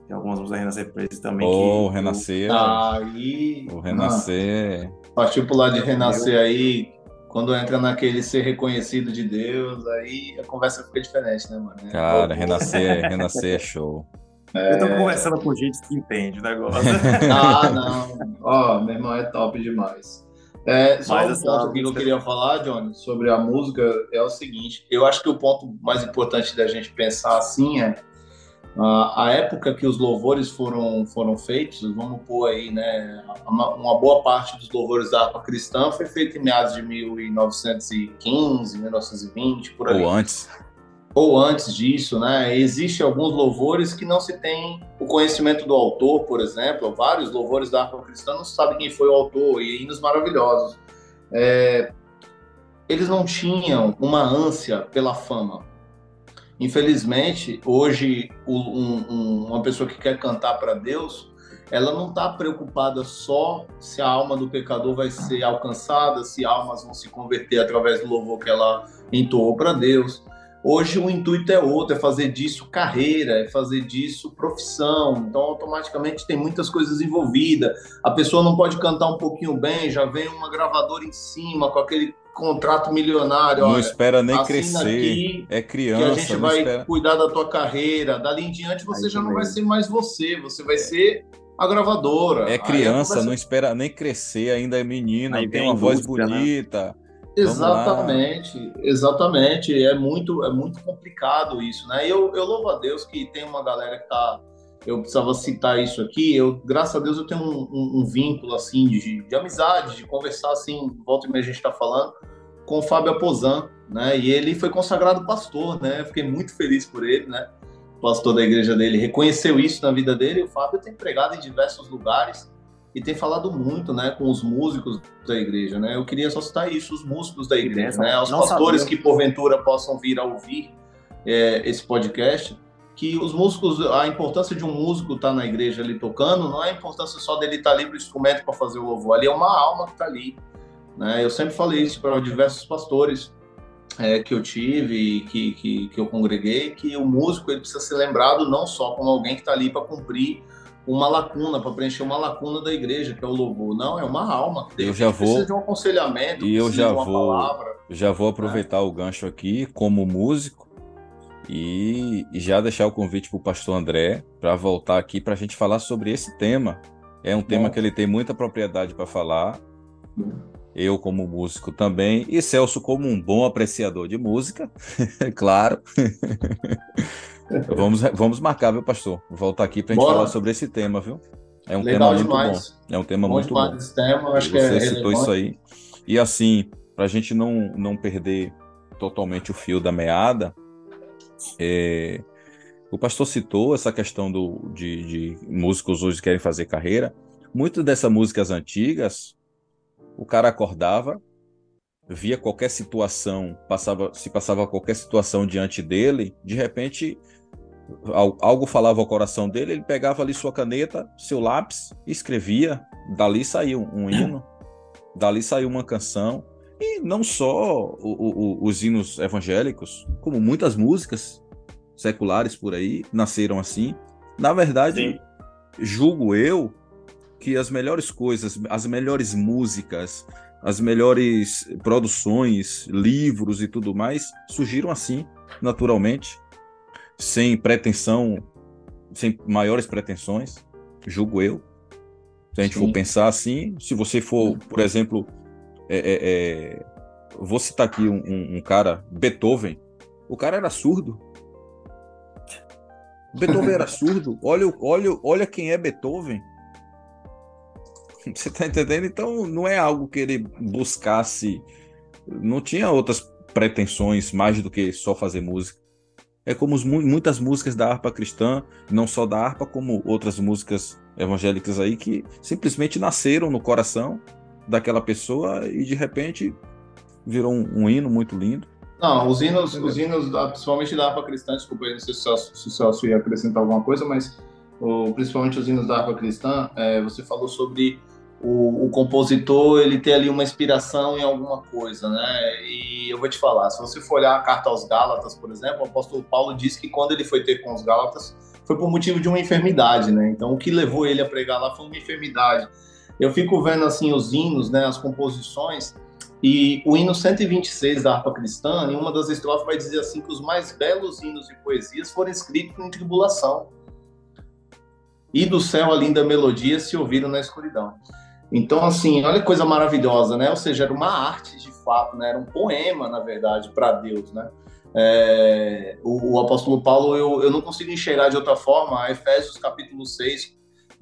Tem algumas músicas da Renascer Praise também. Oh, que Renascer. Eu... Aí. O Renascer. Partiu pro lado de Renascer aí, quando entra naquele ser reconhecido de Deus, aí a conversa fica diferente, né, mano? É Cara, renascer, renascer é show. É... Eu tô conversando com gente que entende o negócio. ah, não. Ó, oh, meu irmão é top demais. É, só Mas, um ponto que eu queria falar, Johnny, sobre a música é o seguinte: eu acho que o ponto mais importante da gente pensar assim é a época que os louvores foram, foram feitos, vamos pôr aí, né, uma, uma boa parte dos louvores da harpa cristã foi feita em meados de 1915, 1920, por aí. Ou antes. Ou antes disso, né? Existem alguns louvores que não se tem o conhecimento do autor, por exemplo. Vários louvores da harpa cristã não se sabe quem foi o autor, e hinos maravilhosos. É, eles não tinham uma ânsia pela fama Infelizmente, hoje, um, um, uma pessoa que quer cantar para Deus, ela não está preocupada só se a alma do pecador vai ser alcançada, se almas vão se converter através do louvor que ela entoou para Deus. Hoje o intuito é outro, é fazer disso carreira, é fazer disso profissão. Então, automaticamente tem muitas coisas envolvidas. A pessoa não pode cantar um pouquinho bem, já vem uma gravadora em cima com aquele contrato milionário. Não olha, espera nem crescer. É criança. Que a gente vai espera... cuidar da tua carreira. Dali em diante você já não vai ser mais você, você vai ser a gravadora. É criança, não espera nem crescer, ainda é menino, Aí tem uma voz né? bonita. Né? Exatamente, exatamente. É muito, é muito complicado isso, né? Eu, eu louvo a Deus que tem uma galera que tá eu precisava citar isso aqui. Eu, graças a Deus, eu tenho um, um, um vínculo assim de, de, amizade, de conversar assim, volta e meia a gente está falando, com o Fábio Aposan, né? E ele foi consagrado pastor, né? fiquei muito feliz por ele, né? O pastor da igreja dele reconheceu isso na vida dele. E o Fábio tem pregado em diversos lugares e tem falado muito, né, com os músicos da igreja, né? Eu queria só citar isso, os músicos da igreja, né? Os pastores sabia. que porventura possam vir a ouvir é, esse podcast que os músicos, a importância de um músico estar tá na igreja ali tocando, não é a importância só dele estar tá ali para o instrumento para fazer o louvor, ali é uma alma que está ali. Né? Eu sempre falei isso para diversos pastores é, que eu tive, que, que, que eu congreguei, que o músico ele precisa ser lembrado não só como alguém que está ali para cumprir uma lacuna, para preencher uma lacuna da igreja, que é o louvor. Não, é uma alma que eu já vou, precisa de um aconselhamento, e eu já de uma vou, palavra. Já vou aproveitar né? o gancho aqui, como músico, e, e já deixar o convite para o pastor André para voltar aqui para a gente falar sobre esse tema. É um tema Bom. que ele tem muita propriedade para falar. Eu, como músico, também. E Celso, como um bom apreciador de música, claro. vamos, vamos marcar, viu, pastor? Voltar aqui para a gente Bora. falar sobre esse tema, viu? É um Legal tema muito demais. bom. É um tema bom muito bom. Tema, acho Você que é citou isso aí. E assim, para a gente não, não perder totalmente o fio da meada, é, o pastor citou essa questão do, de, de músicos hoje querem fazer carreira. Muitas dessas músicas antigas, o cara acordava, via qualquer situação, passava, se passava qualquer situação diante dele, de repente algo falava ao coração dele, ele pegava ali sua caneta, seu lápis, escrevia, dali saiu um hino, dali saiu uma canção, e não só o, o, os hinos evangélicos, como muitas músicas seculares por aí nasceram assim. Na verdade, Sim. julgo eu que as melhores coisas, as melhores músicas, as melhores produções, livros e tudo mais surgiram assim, naturalmente, sem pretensão, sem maiores pretensões, julgo eu. Se a gente Sim. for pensar assim, se você for, por exemplo, é, é, é, vou citar aqui um, um, um, cara, Beethoven. O cara era surdo. Beethoven era surdo. Olha, olha, olha quem é Beethoven. Você tá entendendo? Então não é algo que ele buscasse. Não tinha outras pretensões mais do que só fazer música. É como os, muitas músicas da harpa cristã, não só da harpa, como outras músicas evangélicas aí, que simplesmente nasceram no coração daquela pessoa e de repente virou um, um hino muito lindo. Não, os hinos, os hinos principalmente da harpa cristã, desculpa, não sei se o Celso ia acrescentar alguma coisa, mas o, principalmente os hinos da harpa cristã, é, você falou sobre o, o, compositor ele ter ali uma inspiração em alguma coisa, né? E eu vou te falar, se você for olhar a carta aos Gálatas, por exemplo, o apóstolo Paulo diz que quando ele foi ter com os Gálatas foi por motivo de uma enfermidade, né? Então o que levou ele a pregar lá foi uma enfermidade. Eu fico vendo assim os hinos, né, as composições, e o hino 126 da harpa cristã, em uma das estrofes vai dizer assim que os mais belos hinos e poesias foram escritos em tribulação. E do céu a linda melodia se ouviram na escuridão. Então, assim, olha que coisa maravilhosa, né? Ou seja, era uma arte de fato, né? Era um poema, na verdade, para Deus, né? É, o, o, apóstolo Paulo, eu, eu não consigo enxergar de outra forma, Efésios capítulo 6,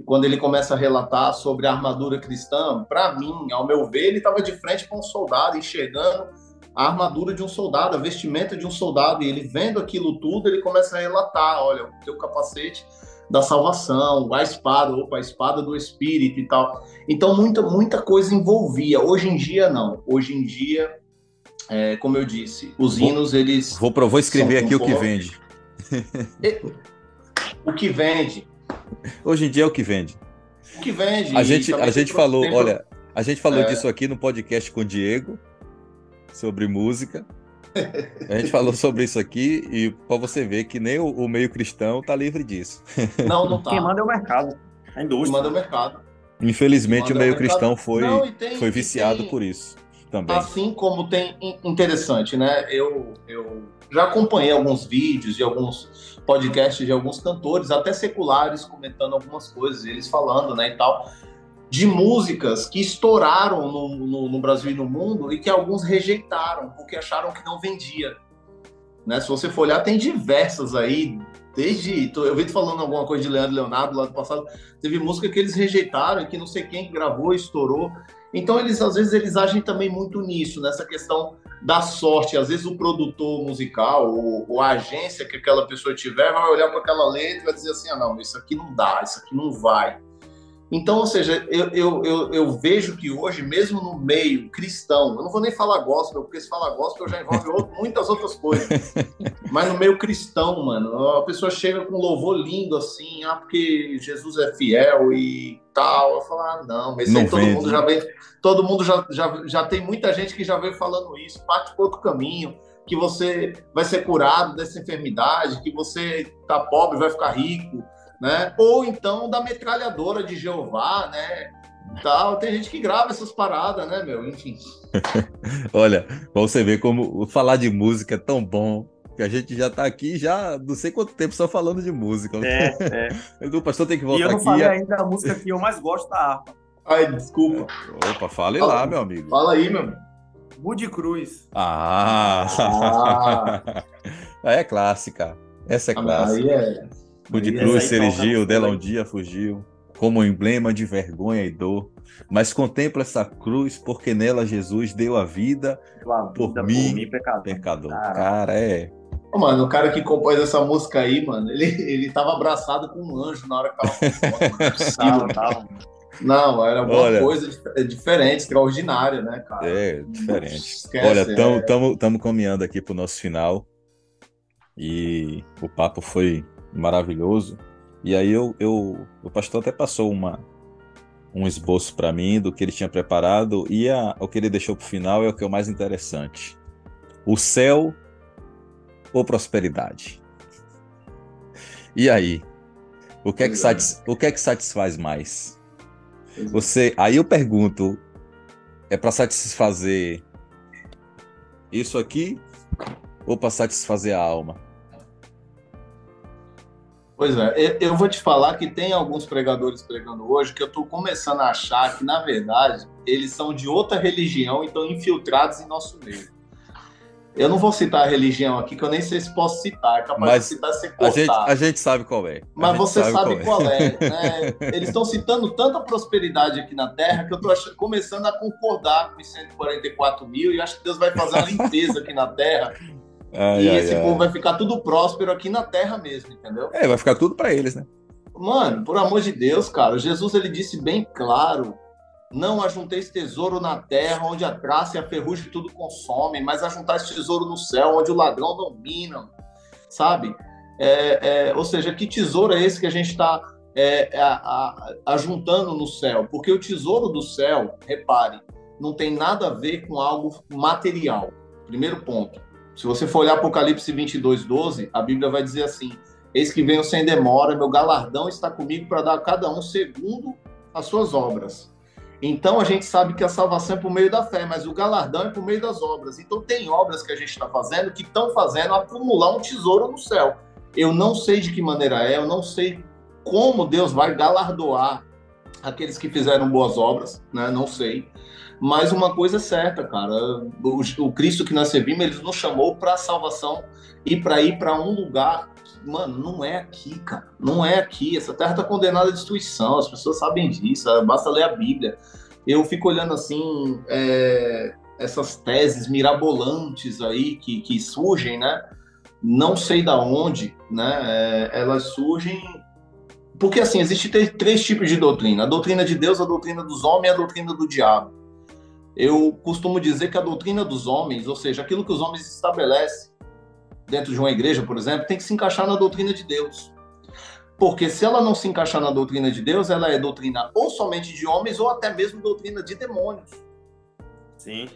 quando ele começa a relatar sobre a armadura cristã, para mim, ao meu ver, ele estava de frente com um soldado, enxergando a armadura de um soldado, a vestimenta de um soldado, e ele vendo aquilo tudo, ele começa a relatar, olha, o teu capacete da salvação, a espada, opa, a espada do espírito e tal. Então, muita, muita coisa envolvia. Hoje em dia, não. Hoje em dia, é, como eu disse, os vou, hinos, eles. Vou, vou escrever aqui o que vende. o que vende. Hoje em dia é o que vende. O que vende. A gente, a gente falou, olha, a gente falou é... disso aqui no podcast com o Diego, sobre música. A gente falou sobre isso aqui e para você ver que nem o, o, meio cristão tá livre disso. Não, não tá. Quem manda é o mercado. A indústria. Quem manda é o mercado. Infelizmente o meio cristão foi, não, tem, foi viciado tem, por isso também. Assim como tem interessante, né? Eu, eu já acompanhei alguns vídeos e alguns podcasts de alguns cantores, até seculares, comentando algumas coisas, eles falando, né, e tal de músicas que estouraram no, no, no, Brasil e no mundo e que alguns rejeitaram porque acharam que não vendia. Né? Se você for olhar, tem diversas aí, desde. Eu vi falando alguma coisa de Leandro Leonardo lá do passado, teve música que eles rejeitaram e que não sei quem gravou, estourou. Então eles às vezes eles agem também muito nisso, nessa questão da sorte. Às vezes o produtor musical ou, ou a agência que aquela pessoa tiver vai olhar para aquela letra e vai dizer assim: ah, não, isso aqui não dá, isso aqui não vai. Então, ou seja, eu, eu, eu, eu, vejo que hoje, mesmo no meio cristão, eu não vou nem falar gospel, porque se falar gospel já envolve outro, muitas outras coisas. Mas no meio cristão, mano, a pessoa chega com um louvor lindo assim, ah, porque Jesus é fiel e tal. Eu falo, ah, não, mas não todo mundo já vem, todo mundo já, já, já tem muita gente que já veio falando isso, parte por outro caminho que você vai ser curado dessa enfermidade, que você tá pobre, vai ficar rico, né? Ou então da metralhadora de Jeová, né? Tal. Tem gente que grava essas paradas, né, meu? Enfim. Olha, pra você ver como falar de música é tão bom. Que a gente já tá aqui já não sei quanto tempo só falando de música. É, é. O pastor tem que voltar aqui. E eu não falei a... ainda a música que eu mais gosto da harpa. Ai, desculpa. Opa, fale fala, lá, meu amigo. Fala aí, meu. Bud Cruz. Ah! ah. é clássica. Essa é clássica. Aí é... O de cruz se erigiu, dela um dia fugiu, como emblema de vergonha e dor. Mas contempla essa cruz, porque nela Jesus deu a vida, por, vida mim, por mim, pecador. pecador. Cara, é. mano, o cara que compôs essa música aí, mano, ele, ele tava abraçado com um anjo na hora que tava tava, Não, era uma Olha, coisa diferente, extraordinária, né, cara? É, diferente. Esquece, Olha, estamos é... caminhando aqui para o nosso final. E o papo foi maravilhoso. E aí eu, eu o pastor até passou uma um esboço para mim do que ele tinha preparado e a, o que ele deixou para o final é o que é o mais interessante. O céu ou prosperidade? E aí? O que é que, satis, o que, é que satisfaz mais? Você, aí eu pergunto, é para satisfazer isso aqui ou para satisfazer a alma? Pois é, eu vou te falar que tem alguns pregadores pregando hoje que eu estou começando a achar que, na verdade, eles são de outra religião e estão infiltrados em nosso meio. Eu não vou citar a religião aqui, que eu nem sei se posso citar, é capaz Mas de citar ser a gente, a gente sabe qual é. Mas você sabe, sabe qual, é. qual é né? Eles estão citando tanta prosperidade aqui na Terra que eu estou começando a concordar com os 144 mil e acho que Deus vai fazer uma limpeza aqui na Terra. Ai, e ai, esse ai. povo vai ficar tudo próspero aqui na Terra mesmo, entendeu? É, vai ficar tudo para eles, né? Mano, por amor de Deus, cara, Jesus ele disse bem claro não ajunteis tesouro na terra, onde a traça e a ferrugem tudo consomem, mas ajuntais tesouro no céu, onde o ladrão domina, sabe? É, é, ou seja, que tesouro é esse que a gente está é, ajuntando no céu? Porque o tesouro do céu, repare, não tem nada a ver com algo material. Primeiro ponto. Se você for olhar Apocalipse 22, 12, a Bíblia vai dizer assim: Eis que venho sem demora, meu galardão está comigo para dar a cada um segundo as suas obras. Então a gente sabe que a salvação é por meio da fé, mas o galardão é por meio das obras. Então tem obras que a gente está fazendo que estão fazendo acumular um tesouro no céu. Eu não sei de que maneira é, eu não sei como Deus vai galardoar aqueles que fizeram boas obras, né? Não sei. Mas uma coisa é certa, cara, o, o Cristo que nós servimos, ele nos chamou para a salvação e para ir para um lugar mano, não é aqui, cara. Não é aqui. Essa terra está condenada à destruição. As pessoas sabem disso. Basta ler a Bíblia. Eu fico olhando assim é, essas teses mirabolantes aí que, que surgem, né? Não sei da onde, né? É, elas surgem porque assim existe três tipos de doutrina: a doutrina de Deus, a doutrina dos homens e a doutrina do diabo. Eu costumo dizer que a doutrina dos homens, ou seja, aquilo que os homens estabelecem dentro de uma igreja, por exemplo, tem que se encaixar na doutrina de Deus. Porque se ela não se encaixar na doutrina de Deus, ela é doutrina ou somente de homens ou até mesmo doutrina de demônios. Sim.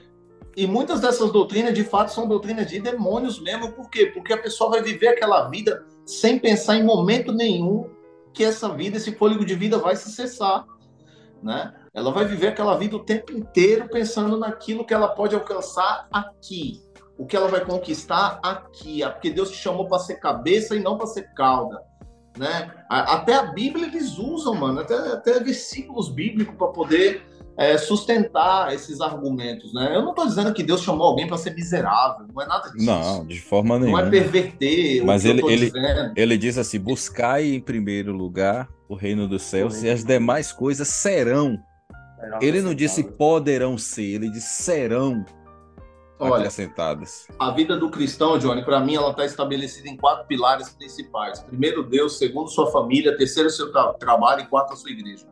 E muitas dessas doutrinas, de fato, são doutrinas de demônios mesmo. Por quê? Porque a pessoa vai viver aquela vida sem pensar em momento nenhum que essa vida, esse fôlego de vida vai se cessar, né? Ela vai viver aquela vida o tempo inteiro pensando naquilo que ela pode alcançar aqui, o que ela vai conquistar aqui, porque Deus te chamou para ser cabeça e não para ser cauda, né? Até a Bíblia eles usam, mano, até, até versículos bíblicos para poder é, sustentar esses argumentos, né? Eu não estou dizendo que Deus chamou alguém para ser miserável, não é nada disso. Não, de forma nenhuma. Não é perverter. Mas ele, ele, ele diz assim: buscai em primeiro lugar o reino dos céus e as demais coisas serão. Ele não disse poderão ser, ele disse serão Olha, acrescentadas? A vida do cristão, Johnny, para mim, ela está estabelecida em quatro pilares principais. Primeiro, Deus. Segundo, sua família. Terceiro, seu tra trabalho. E quarto, a sua igreja.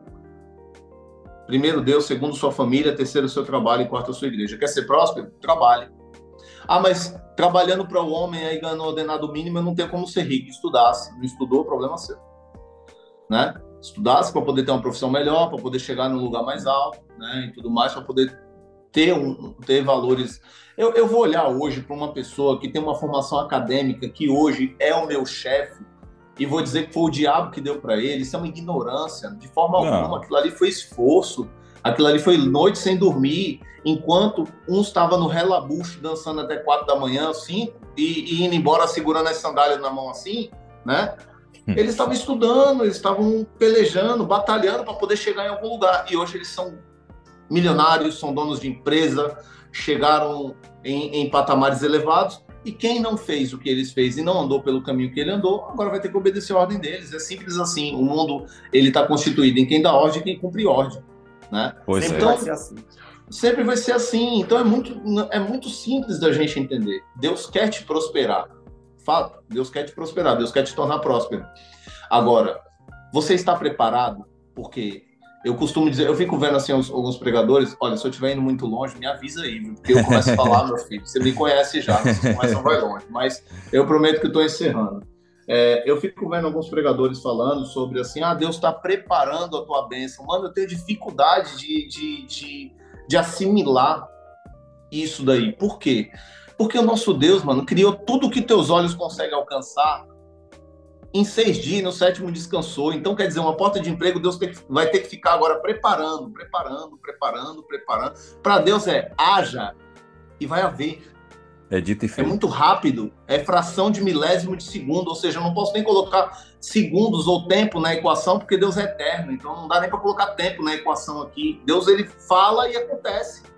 Primeiro, Deus. Segundo, sua família. Terceiro, seu trabalho. E quarto, a sua igreja. Quer ser próspero? Trabalhe. Ah, mas trabalhando para o homem aí ganhando ordenado mínimo, eu não tenho como ser rico. Estudasse. Não estudou, problema seu. Né? Estudasse para poder ter uma profissão melhor, para poder chegar num lugar mais alto, né? E tudo mais, para poder ter, um, ter valores. Eu, eu vou olhar hoje para uma pessoa que tem uma formação acadêmica, que hoje é o meu chefe, e vou dizer que foi o diabo que deu para ele. Isso é uma ignorância. De forma Não. alguma, aquilo ali foi esforço. Aquilo ali foi noite sem dormir, enquanto um estava no relabucho dançando até quatro da manhã, cinco, e, e indo embora segurando as sandálias na mão assim, né? Hum. Eles estavam estudando, eles estavam pelejando, batalhando para poder chegar em algum lugar. E hoje eles são milionários, são donos de empresa, chegaram em, em patamares elevados. E quem não fez o que eles fez e não andou pelo caminho que ele andou, agora vai ter que obedecer a ordem deles. É simples assim. O mundo ele está constituído em quem dá ordem e quem cumpre ordem, né? Pois então, é. vai ser assim. Sempre vai ser assim. Então é muito, é muito simples da gente entender. Deus quer te prosperar. Deus quer te prosperar. Deus quer te tornar próspero. Agora, você está preparado? Porque eu costumo dizer, eu fico vendo assim alguns pregadores, olha, se eu estiver indo muito longe, me avisa aí, porque eu começo a falar, meu filho, você me conhece já, você começa vai longe, mas eu prometo que estou encerrando. É, eu fico vendo alguns pregadores falando sobre assim, ah, Deus está preparando a tua bênção. Mano, eu tenho dificuldade de, de, de, de assimilar isso daí. Por quê? Porque o nosso Deus, mano, criou tudo que teus olhos conseguem alcançar em seis dias, no sétimo descansou. Então, quer dizer, uma porta de emprego, Deus vai ter que ficar agora preparando, preparando, preparando, preparando. Para Deus é haja e vai haver. É dito e feito. É muito rápido, é fração de milésimo de segundo, ou seja, eu não posso nem colocar segundos ou tempo na equação, porque Deus é eterno, então não dá nem para colocar tempo na equação aqui. Deus ele fala e acontece.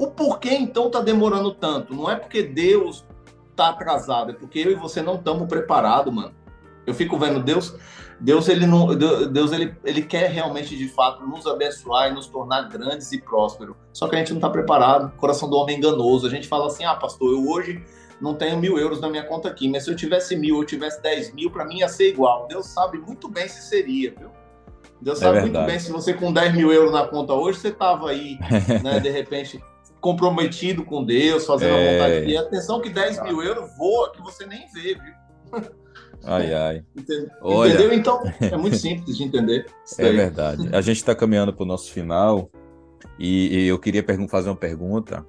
O porquê então está demorando tanto? Não é porque Deus está atrasado, é porque eu e você não estamos preparados, mano. Eu fico vendo Deus, Deus ele não, Deus ele, ele quer realmente de fato nos abençoar e nos tornar grandes e prósperos. Só que a gente não está preparado. Coração do homem é enganoso. A gente fala assim, ah, pastor, eu hoje não tenho mil euros na minha conta aqui, mas se eu tivesse mil, ou tivesse dez mil, para mim ia ser igual. Deus sabe muito bem se seria, viu? Deus é sabe muito bem se você com 10 mil euros na conta hoje, você estava aí, né, de repente, comprometido com Deus, fazendo é... a vontade dele. Atenção que 10 mil euros voa que você nem vê, viu? Ai, ai. Entendeu? Olha... Então, é muito simples de entender. É verdade. A gente está caminhando para o nosso final e, e eu queria fazer uma pergunta,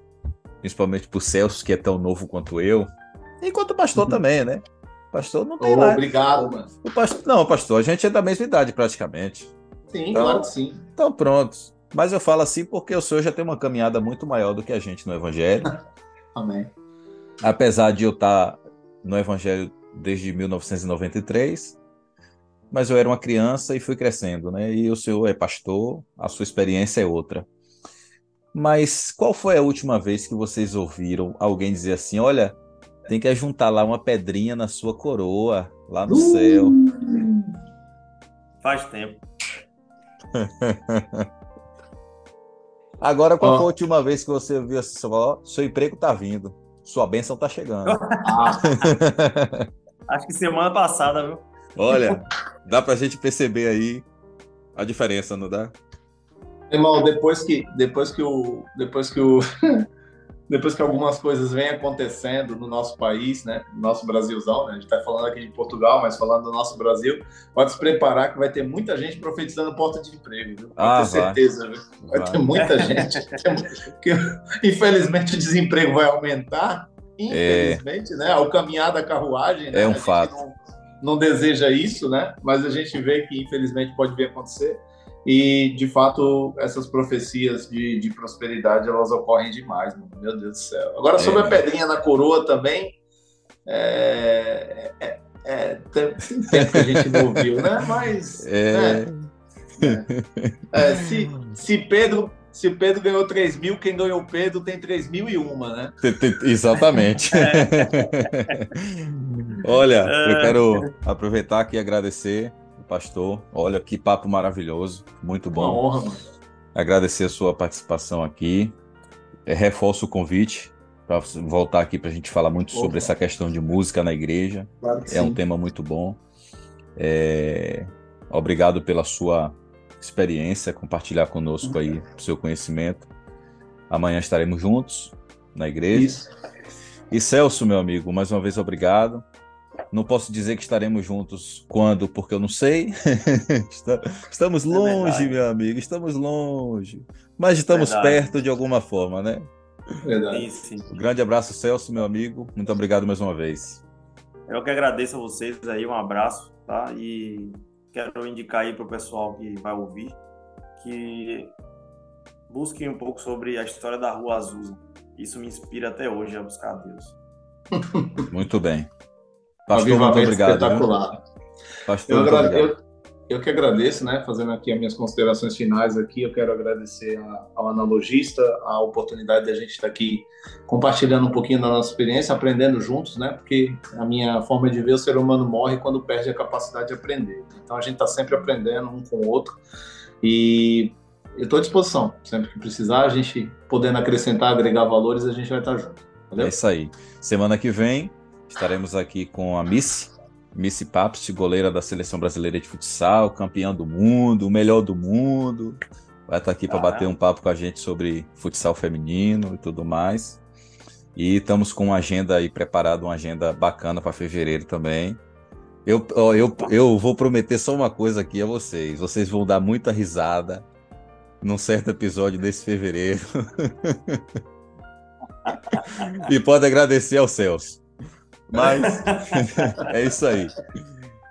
principalmente para o Celso, que é tão novo quanto eu, e quanto o pastor uhum. também, né? O pastor não tem oh, lá. Obrigado, mano. O pastor, não, pastor, a gente é da mesma idade praticamente. Sim, então, claro que sim. Então, prontos. Mas eu falo assim porque o senhor já tem uma caminhada muito maior do que a gente no Evangelho. Amém. Apesar de eu estar no Evangelho desde 1993, mas eu era uma criança e fui crescendo, né? E o senhor é pastor, a sua experiência é outra. Mas qual foi a última vez que vocês ouviram alguém dizer assim: olha, tem que juntar lá uma pedrinha na sua coroa, lá no uh! céu? Faz tempo. Agora, qual oh. foi a última vez que você assim, seu emprego tá vindo, sua bênção tá chegando? Ah. Acho que semana passada, viu? Olha, dá pra gente perceber aí a diferença, não dá? Irmão, depois que, depois que o, depois que o, depois que algumas coisas vêm acontecendo no nosso país, né, no nosso Brasilzão, né, a gente está falando aqui de Portugal, mas falando do nosso Brasil, pode se preparar que vai ter muita gente profetizando porta de emprego, viu? Pode ah, ter certeza, viu? Vai, vai ter muita gente. que, infelizmente o desemprego vai aumentar infelizmente, é... né? Ao caminhar da carruagem, né? É um fato. Não, não, deseja isso, né? Mas a gente vê que infelizmente pode vir acontecer. E de fato essas profecias de, de prosperidade elas ocorrem demais, meu Deus do céu. Agora sobre é. a pedrinha na coroa também, é, é, é, tem tempo que a gente não viu, né? Mas é. Né? É, se, se Pedro se Pedro ganhou 3 mil, quem ganhou o Pedro tem 3 mil e uma, né? Exatamente. Olha, eu é. quero aproveitar aqui e agradecer pastor. Olha, que papo maravilhoso, muito bom. Uma honra, mano. Agradecer a sua participação aqui. É, reforço o convite para voltar aqui para a gente falar muito sobre essa questão de música na igreja. Claro é sim. um tema muito bom. É... Obrigado pela sua experiência, compartilhar conosco aí o seu conhecimento. Amanhã estaremos juntos na igreja. Isso. E Celso, meu amigo, mais uma vez obrigado. Não posso dizer que estaremos juntos quando, porque eu não sei. estamos é longe, é meu amigo, estamos longe. Mas estamos verdade. perto de alguma forma, né? Verdade. Sim, sim. Um grande abraço, Celso, meu amigo. Muito obrigado mais uma vez. Eu que agradeço a vocês aí, um abraço, tá? E quero indicar aí para o pessoal que vai ouvir que busquem um pouco sobre a história da Rua Azusa. Isso me inspira até hoje a buscar a Deus. Muito bem. Pastor, muito obrigado. Espetacular. Pastor, eu, obrigado. Eu que agradeço, né? Fazendo aqui as minhas considerações finais aqui, eu quero agradecer ao analogista a oportunidade de a gente estar aqui compartilhando um pouquinho da nossa experiência, aprendendo juntos, né? Porque a minha forma de ver o ser humano morre quando perde a capacidade de aprender. Então a gente está sempre aprendendo um com o outro e eu estou à disposição. Sempre que precisar, a gente podendo acrescentar, agregar valores, a gente vai estar junto. Valeu? É isso aí. Semana que vem estaremos aqui com a Miss Missy Papst, goleira da seleção brasileira de futsal, campeã do mundo, o melhor do mundo. Vai estar aqui para bater um papo com a gente sobre futsal feminino e tudo mais. E estamos com uma agenda aí preparada, uma agenda bacana para fevereiro também. Eu, eu, eu vou prometer só uma coisa aqui a vocês. Vocês vão dar muita risada num certo episódio desse fevereiro. e pode agradecer ao Celso. Mas é isso aí.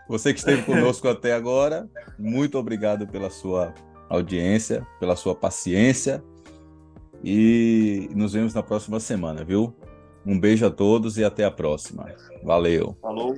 Você que esteve conosco até agora, muito obrigado pela sua audiência, pela sua paciência. E nos vemos na próxima semana, viu? Um beijo a todos e até a próxima. Valeu. Falou.